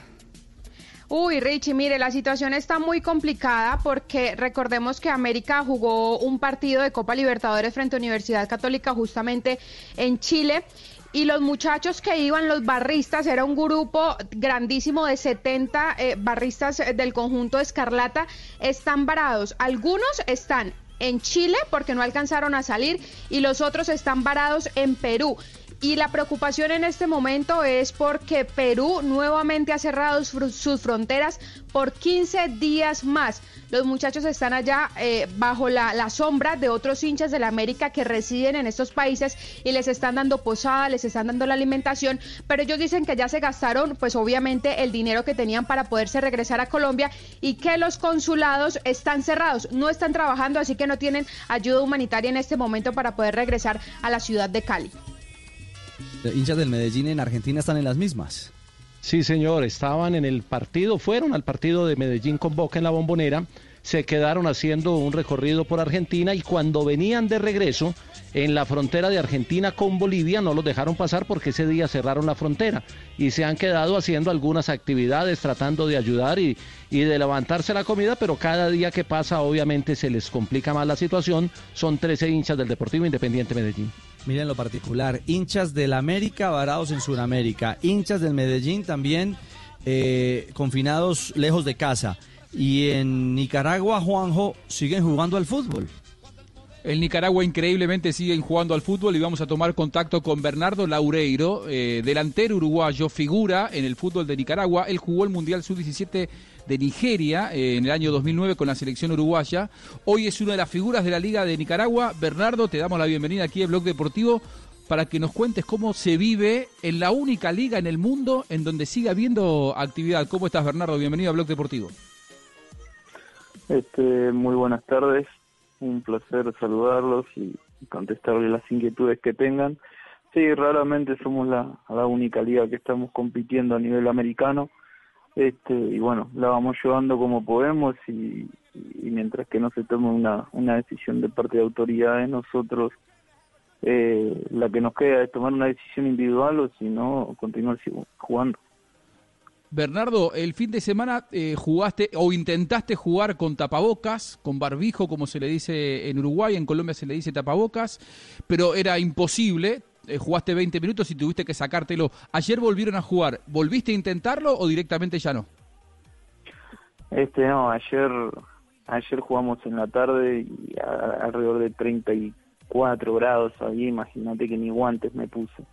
Uy, Richie, mire, la situación está muy complicada porque recordemos que América jugó un partido de Copa Libertadores frente a Universidad Católica justamente en Chile. Y los muchachos que iban, los barristas, era un grupo grandísimo de 70 eh, barristas eh, del conjunto Escarlata, están varados. Algunos están en Chile porque no alcanzaron a salir y los otros están varados en Perú. Y la preocupación en este momento es porque Perú nuevamente ha cerrado sus fronteras por 15 días más. Los muchachos están allá eh, bajo la, la sombra de otros hinchas de la América que residen en estos países y les están dando posada, les están dando la alimentación, pero ellos dicen que ya se gastaron pues obviamente el dinero que tenían para poderse regresar a Colombia y que los consulados están cerrados, no están trabajando, así que no tienen ayuda humanitaria en este momento para poder regresar a la ciudad de Cali. Los hinchas del Medellín en Argentina están en las mismas. Sí, señor, estaban en el partido, fueron al partido de Medellín con Boca en la bombonera, se quedaron haciendo un recorrido por Argentina y cuando venían de regreso en la frontera de Argentina con Bolivia no los dejaron pasar porque ese día cerraron la frontera y se han quedado haciendo algunas actividades tratando de ayudar y, y de levantarse la comida, pero cada día que pasa obviamente se les complica más la situación. Son 13 hinchas del Deportivo Independiente Medellín. Miren lo particular, hinchas del América varados en Sudamérica, hinchas del Medellín también eh, confinados lejos de casa. Y en Nicaragua, Juanjo, siguen jugando al fútbol. El Nicaragua increíblemente siguen jugando al fútbol y vamos a tomar contacto con Bernardo Laureiro, eh, delantero uruguayo, figura en el fútbol de Nicaragua. Él jugó el Mundial Sub-17 de Nigeria eh, en el año 2009 con la selección uruguaya. Hoy es una de las figuras de la Liga de Nicaragua. Bernardo, te damos la bienvenida aquí en Blog Deportivo para que nos cuentes cómo se vive en la única liga en el mundo en donde sigue habiendo actividad. ¿Cómo estás, Bernardo? Bienvenido a Blog Deportivo. Este, muy buenas tardes, un placer saludarlos y contestarles las inquietudes que tengan. Sí, raramente somos la, la única liga que estamos compitiendo a nivel americano, este, y bueno, la vamos llevando como podemos y, mientras que no se tome una, una decisión de parte de autoridades, nosotros eh, la que nos queda es tomar una decisión individual o si no, continuar jugando. Bernardo, el fin de semana eh, jugaste o intentaste jugar con tapabocas, con barbijo, como se le dice en Uruguay, en Colombia se le dice tapabocas, pero era imposible. eh, jugaste 20 minutos y tuviste que sacártelo. Ayer volvieron a jugar. ¿Volviste a intentarlo o directamente ya no? Este, no, ayer, ayer jugamos en la tarde y alrededor de 34 grados ahí, imagínate que ni guantes me puse.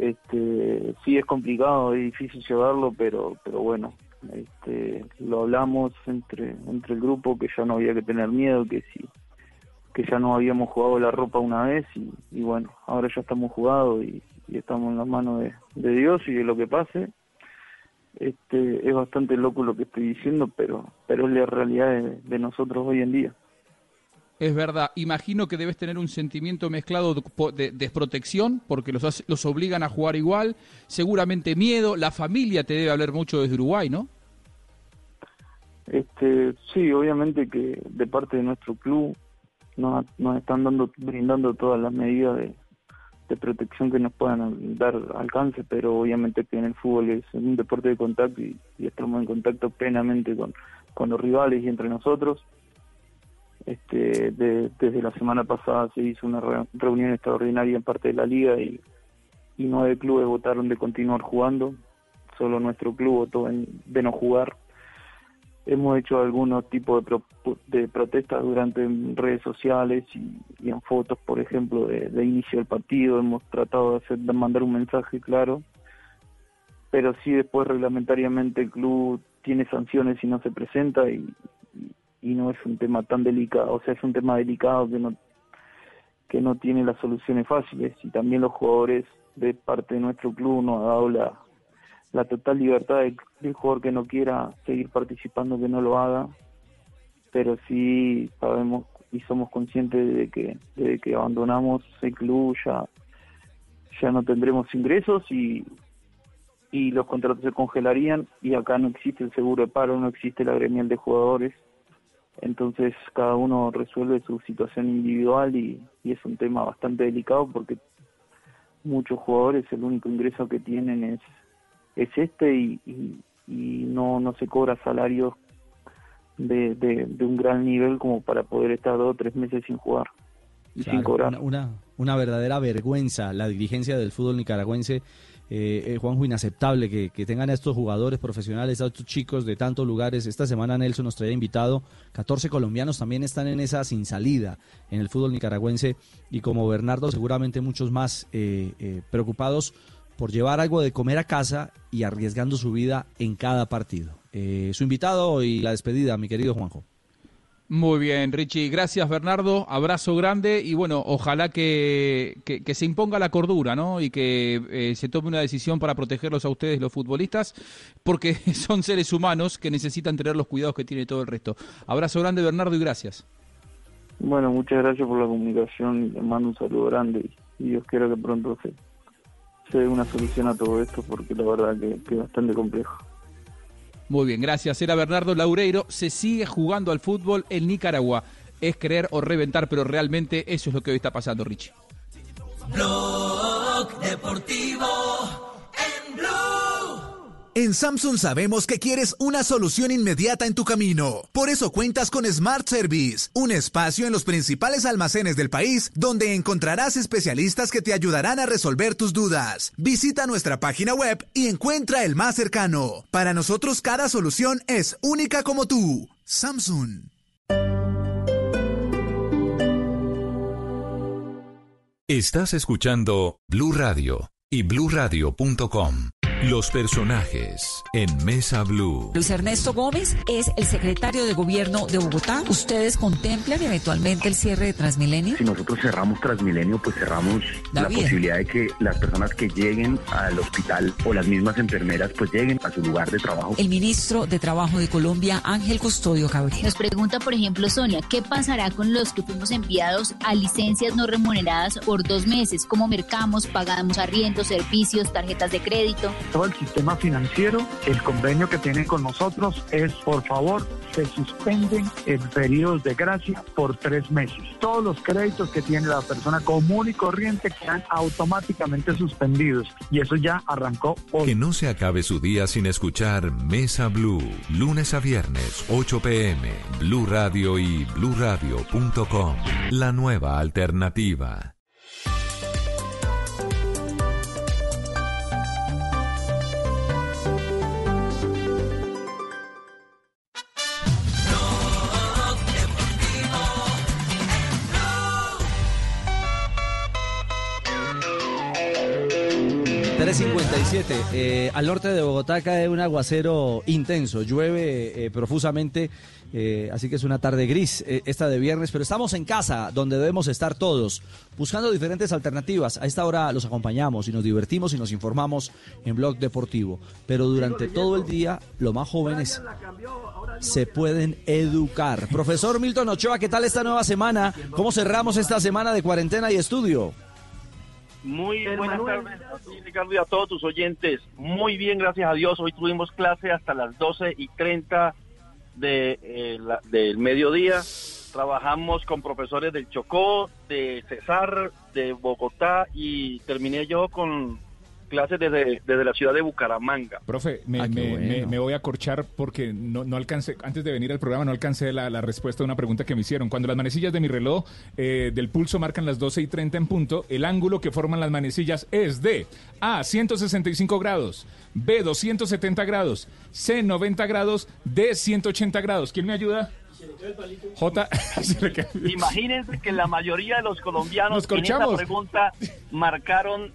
Este, sí es complicado, es difícil llevarlo, pero, pero bueno, este, lo hablamos entre, entre el grupo que ya no había que tener miedo, que sí, que ya no habíamos jugado la ropa una vez y, bueno, ahora ya estamos jugados y, estamos en las manos de, Dios y de lo que pase. Este es bastante loco lo que estoy diciendo pero pero es la realidad de nosotros hoy en día Es verdad. Imagino que debes tener un sentimiento mezclado de, de desprotección porque los, los obligan a jugar igual. Seguramente miedo. La familia te debe hablar mucho desde Uruguay, ¿no? este sí obviamente que de parte de nuestro club nos, nos están dando brindando todas las medidas de, protección que nos puedan dar alcance, pero obviamente que en el fútbol es un deporte de contacto y, estamos en contacto plenamente con los rivales y entre nosotros. Este, de- desde la semana pasada se hizo una re- reunión extraordinaria en parte de la liga y, y nueve clubes votaron de continuar jugando. Solo nuestro club votó en- de no jugar. Hemos hecho algunos tipos de, pro- de protestas durante redes sociales y, en fotos, por ejemplo, de, de inicio del partido. Hemos tratado de, hacer, de mandar un mensaje claro, pero sí después reglamentariamente el club tiene sanciones si no se presenta y, y no es un tema tan delicado, o sea, es un tema delicado que no que no tiene las soluciones fáciles. Y también los jugadores de parte de nuestro club nos ha dado la, la total libertad del, jugador que no quiera seguir participando que no lo haga. Pero sí sabemos y somos conscientes de que de que abandonamos el club ya ya no tendremos ingresos y y los contratos se congelarían y acá no existe el seguro de paro no existe la gremial de jugadores entonces cada uno resuelve su situación individual y, y es un tema bastante delicado porque muchos jugadores el único ingreso que tienen es es este y, y, y no no se cobra salarios de, de, de un gran nivel como para poder estar dos o tres meses sin jugar y sin cobrar. Una, una, una verdadera vergüenza la dirigencia del fútbol nicaragüense. Eh, eh, Juanjo, inaceptable que, que tengan a estos jugadores profesionales, a estos chicos de tantos lugares. Esta semana Nelson nos traía invitado. 14 colombianos también están en esa sin salida en el fútbol nicaragüense. Y como Bernardo, seguramente muchos más eh, eh, preocupados por llevar algo de comer a casa y arriesgando su vida en cada partido. Su invitado y la despedida, mi querido Juanjo. Muy bien, Richie. Gracias, Bernardo. Abrazo grande y bueno, ojalá que, que- que se imponga la cordura, ¿no? Y que eh, se tome una decisión para protegerlos a ustedes, los futbolistas, porque [LAUGHS] son seres humanos que necesitan tener los cuidados que tiene todo el resto. Abrazo grande, Bernardo, y gracias. Bueno, muchas gracias por la comunicación y les mando un saludo grande y, Dios quiera que pronto se, se dé una solución a todo esto porque la verdad que, que es bastante complejo. Muy bien, gracias. Era Bernardo Laureiro. Se sigue jugando al fútbol en Nicaragua. Es creer o reventar, pero realmente eso es lo que hoy está pasando, Richie. En Samsung sabemos que quieres una solución inmediata en tu camino. Por eso cuentas con Smart Service, un espacio en los principales almacenes del país donde encontrarás especialistas que te ayudarán a resolver tus dudas. Visita nuestra página web y encuentra el más cercano. Para nosotros cada solución es única como tú. Samsung. Estás escuchando Blue Radio y bluradio.com. Los personajes en Mesa Blue. Luis Ernesto Gómez es el secretario de gobierno de Bogotá. ¿Ustedes contemplan eventualmente el cierre de Transmilenio? Si nosotros cerramos Transmilenio, pues cerramos La posibilidad de que las personas que lleguen al hospital o las mismas enfermeras pues lleguen a su lugar de trabajo. El ministro de Trabajo de Colombia, Ángel Custodio Cabrera. Nos pregunta, por ejemplo, Sonia, ¿qué pasará con los que fuimos enviados a licencias no remuneradas por dos meses? ¿Cómo mercamos, pagamos arriendos, servicios, tarjetas de crédito? Todo el sistema financiero, el convenio que tienen con nosotros es, por favor, se suspenden en periodos de gracia por tres meses. Todos los créditos que tiene la persona común y corriente quedan automáticamente suspendidos y eso ya arrancó hoy. Que no se acabe su día sin escuchar Mesa Blue. Lunes a viernes, 8 pm. Blue Radio y bluradio.com. La nueva alternativa. .357 eh, al norte de Bogotá cae un aguacero intenso, llueve eh, profusamente, eh, así que es una tarde gris eh, esta de viernes, pero estamos en casa, donde debemos estar todos, buscando diferentes alternativas. A esta hora los acompañamos y nos divertimos y nos informamos en Blog Deportivo, pero durante todo el día los más jóvenes se pueden educar. Profesor Milton Ochoa, ¿qué tal esta nueva semana? ¿Cómo cerramos esta semana de cuarentena y estudio? Muy buenas tardes a ti, Ricardo, y a todos tus oyentes. Muy bien, gracias a Dios. Hoy tuvimos clase hasta las 12 y 30 de, eh, la- del mediodía. trabajamos con profesores del Chocó, de Cesar, de Bogotá y terminé yo con clases desde, desde la ciudad de Bucaramanga. Profe, me, Ah, me- bueno. me- me voy a corchar porque no, no alcancé, antes de venir al programa no alcancé la, la respuesta a una pregunta que me hicieron. Cuando las manecillas de mi reloj eh, del pulso marcan las 12 y 30 en punto, el ángulo que forman las manecillas es de A, 165 grados, B, 270 grados, C, 90 grados, D, 180 grados. ¿Quién me ayuda? J. [LAUGHS] Imagínense que la mayoría de los colombianos Nos en esta pregunta marcaron